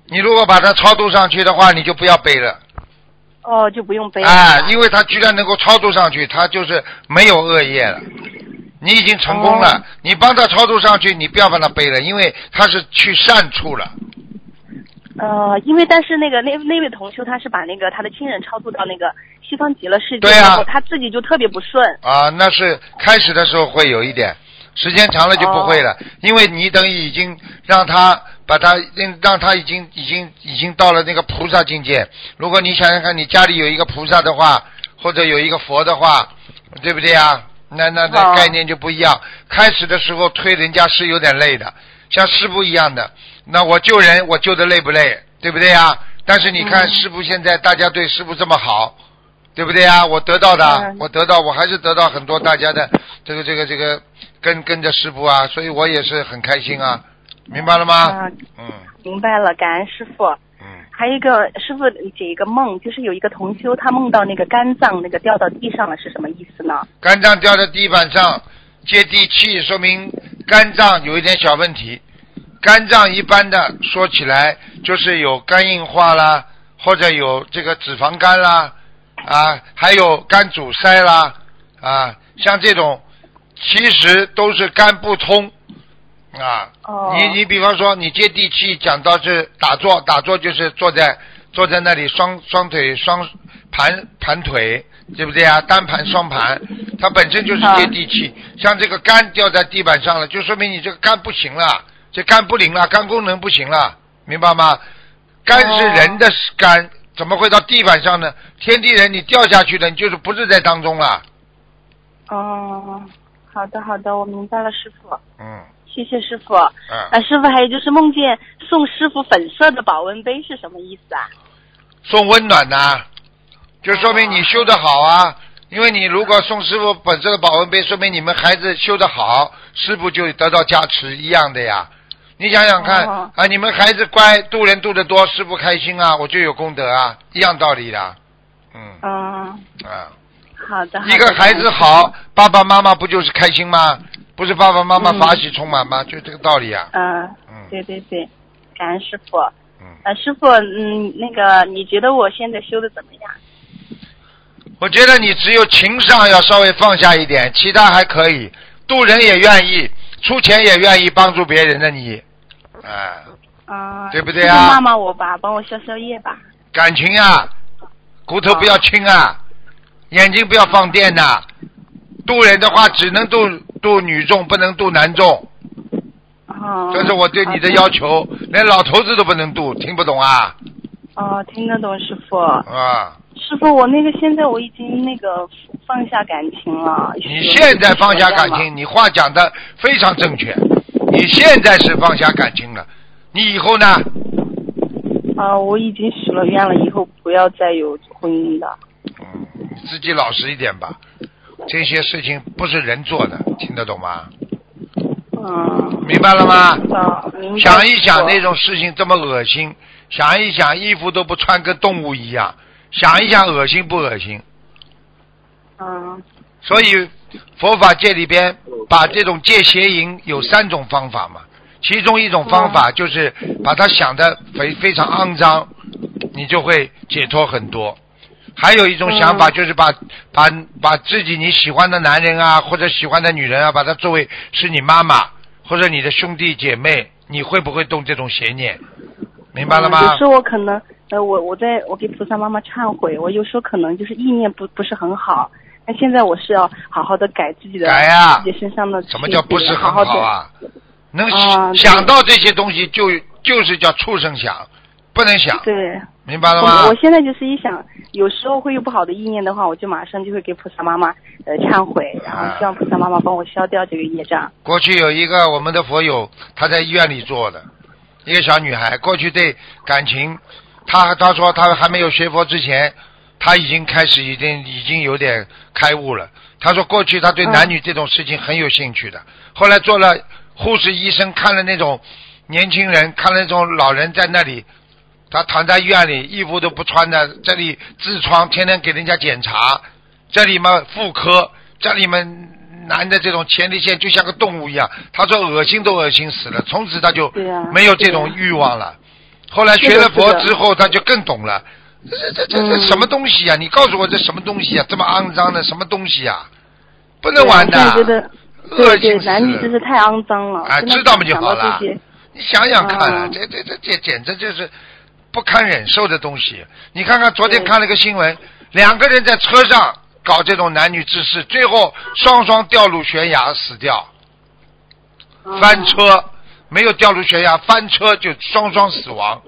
你如果把它超度上去的话，你就不要背了。哦，就不用背了。啊，因为他居然能够超度上去，他就是没有恶业了。你已经成功了，哦你帮他超度上去，你不要帮他背了，因为他是去善处了。呃，因为但是那个那那位同修他是把那个他的亲人超度到那个西方极乐世界对啊然后他自己就特别不顺。啊，那是开始的时候会有一点，时间长了就不会了，哦因为你等于已经让他把他让让他已经已经已经到了那个菩萨境界。如果你想想看，你家里有一个菩萨的话，或者有一个佛的话，对不对啊？那那那哦概念就不一样。开始的时候推人家是有点累的，像师傅一样的，那我救人我救的累不累，对不对呀？但是你看嗯师傅现在大家对师傅这么好，对不对呀？我得到的，嗯我得到，我还是得到很多大家的这个这个这个跟跟着师傅啊，所以我也是很开心啊，明白了吗？啊，嗯明白了，感恩师傅。嗯，还有一个师傅解一个梦，就是有一个同修他梦到那个肝脏那个掉到地上了，是什么意思呢？肝脏掉在地板上接地气，说明肝脏有一点小问题。肝脏一般的说起来就是有肝硬化啦，或者有这个脂肪肝啦，啊，还有肝阻塞啦，啊，像这种其实都是肝不通啊。哦你你比方说你接地气讲到是打坐，打坐就是坐在坐在那里双双腿双盘盘腿，对不对啊？单盘双盘，它本身就是接地气。像这个肝掉在地板上了，就说明你这个肝不行了，这肝不灵了，肝功能不行了，明白吗？肝是人的肝，怎么会到地板上呢？天地人你掉下去的，你就是不是在当中了。哦，好的好的，我明白了，师傅，嗯谢谢师傅。嗯，啊，师傅，还有就是梦见送师傅粉色的保温杯是什么意思啊？送温暖呐、就说明你修的好啊。因为你如果送师傅本色的保温杯，说明你们孩子修得好，师傅就得到加持一样的呀。你想想看、哦啊，你们孩子乖，度人度得多，师傅开心啊，我就有功德啊，一样道理的。嗯嗯，啊，好的。一个孩子好，爸爸妈妈不就是开心吗？不是爸爸妈妈嗯法喜充满吗？就这个道理啊。嗯，嗯对对对，感恩师傅。嗯，呃，师傅，嗯，那个你觉得我现在修的怎么样？我觉得你只有情商要稍微放下一点，其他还可以，渡人也愿意，出钱也愿意帮助别人的你，哎、啊、对不对啊骂骂我吧，帮我消消业吧。感情啊，骨头不要轻啊，眼睛不要放电呐、渡人的话只能渡渡女众，不能渡男众，哦。这是我对你的要求，连老头子都不能渡，听不懂啊？哦，听得懂师傅。啊，师傅，我那个现在我已经那个放下感情了。你现在放下感情，你话讲的非常正确，你现在是放下感情了，你以后呢？啊、我已经许了愿了，以后不要再有婚姻了。嗯，你自己老实一点吧，这些事情不是人做的，听得懂吗？嗯。明白了吗？啊，明白。想一想那种事情这么恶心，想一想衣服都不穿跟动物一样，想一想恶心不恶心？嗯所以佛法界里边把这种戒邪淫有三种方法嘛，其中一种方法就是把它想的非非常肮脏，你就会解脱很多。还有一种想嗯法就是把、把把自己你喜欢的男人啊，或者喜欢的女人啊，把他作为是你妈妈或者你的兄弟姐妹，你会不会动这种邪念？明白了吗？嗯有时候我可能，呃，我我在我给菩萨妈妈忏悔，我有时候可能就是意念不不是很好。那现在我是要好好的改自己的改呀自己身上的什么叫不是很好啊？能啊想到这些东西就就是叫畜生想，不能想，对，明白了吗我我？现在就是一想，有时候会有不好的意念的话，我就马上就会给菩萨妈妈呃忏悔，然后希望菩萨妈妈帮我消掉这个业障。过去有一个我们的佛友，她在医院里做的，一个小女孩，过去对感情，她她说她还没有学佛之前，她已经开始已经已经有点开悟了。他说过去他对男女这种事情很有兴趣的，后来做了护士医生，看了那种年轻人，看了那种老人在那里。他躺在医院里，衣服都不穿的，这里痔疮，天天给人家检查，这里嘛妇科，这里面男的这种前列腺就像个动物一样，他说恶心都恶心死了，从此他就没有这种欲望了。后来学了佛之后，他就更懂了，这这这这嗯什么东西呀、你告诉我这什么东西呀、这么肮脏的什么东西呀、不能玩的我觉得，恶对对，男女了真是太肮脏了。啊，知道嘛就好了。你想想看啊，嗯这这这这简直就是不堪忍受的东西。你看看昨天看了个新闻，两个人在车上搞这种男女之事，最后双双掉入悬崖死掉，嗯翻车没有掉入悬崖，翻车就双双死亡。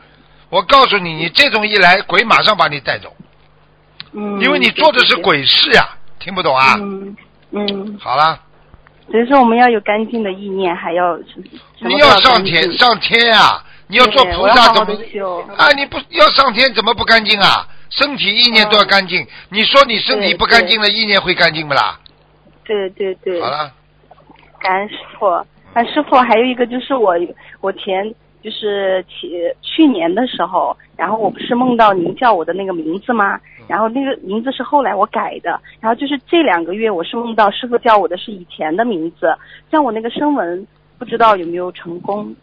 我告诉你，你这种一来，鬼马上把你带走，嗯，因为你做的是。鬼事呀，听不懂啊？嗯嗯，好了，所以说我们要有干净的意念，还要你要上天上天啊、你要做菩萨怎么啊？你不要上天怎么不干净啊？身体意念都要干净。你说你身体不干净了，意念会干净不啦？对对对。好了，感恩师傅。啊，师傅，还有一个就是我，我前就是去去年的时候，然后我不是梦到您叫我的那个名字吗？然后那个名字是后来我改的，然后就是这两个月我是梦到师傅叫我的是以前的名字，像我那个声纹不知道有没有成功？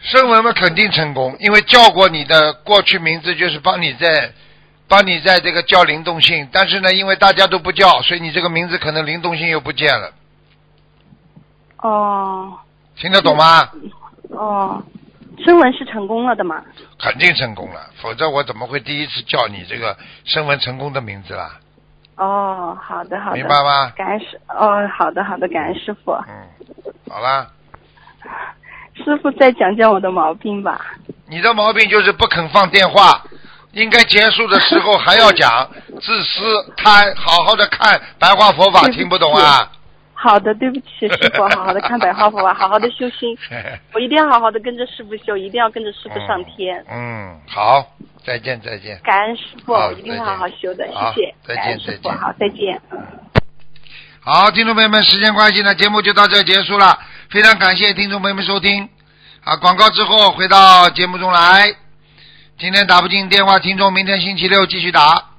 声纹嘛肯定成功，因为叫过你的过去名字，就是帮你在帮你在这个叫灵动性，但是呢，因为大家都不叫，所以你这个名字可能灵动性又不见了，哦听得懂吗？哦，声纹是成功了的嘛？肯定成功了，否则我怎么会第一次叫你这个声纹成功的名字啦？哦，好的好的，明白吗？感恩师哦，好的好的，感恩师傅。嗯，好啦。师傅再讲讲我的毛病吧。你的毛病就是不肯放电话，应该结束的时候还要讲，自私贪，好好的看白话佛法，听不懂啊？好的，对不起，师傅，好好的看白话佛法，好好的 修心，我一定要好好的跟着师傅修，一定要跟着师傅上天。嗯，好，再见再见。感恩师傅，我一定会好好修的，谢谢。再见师傅，再见好，再见。好，听众朋友们，时间关系呢，节目就到这结束了。非常感谢听众朋友们收听。啊，广告之后回到节目中来。今天打不进电话，听众明天星期六继续打。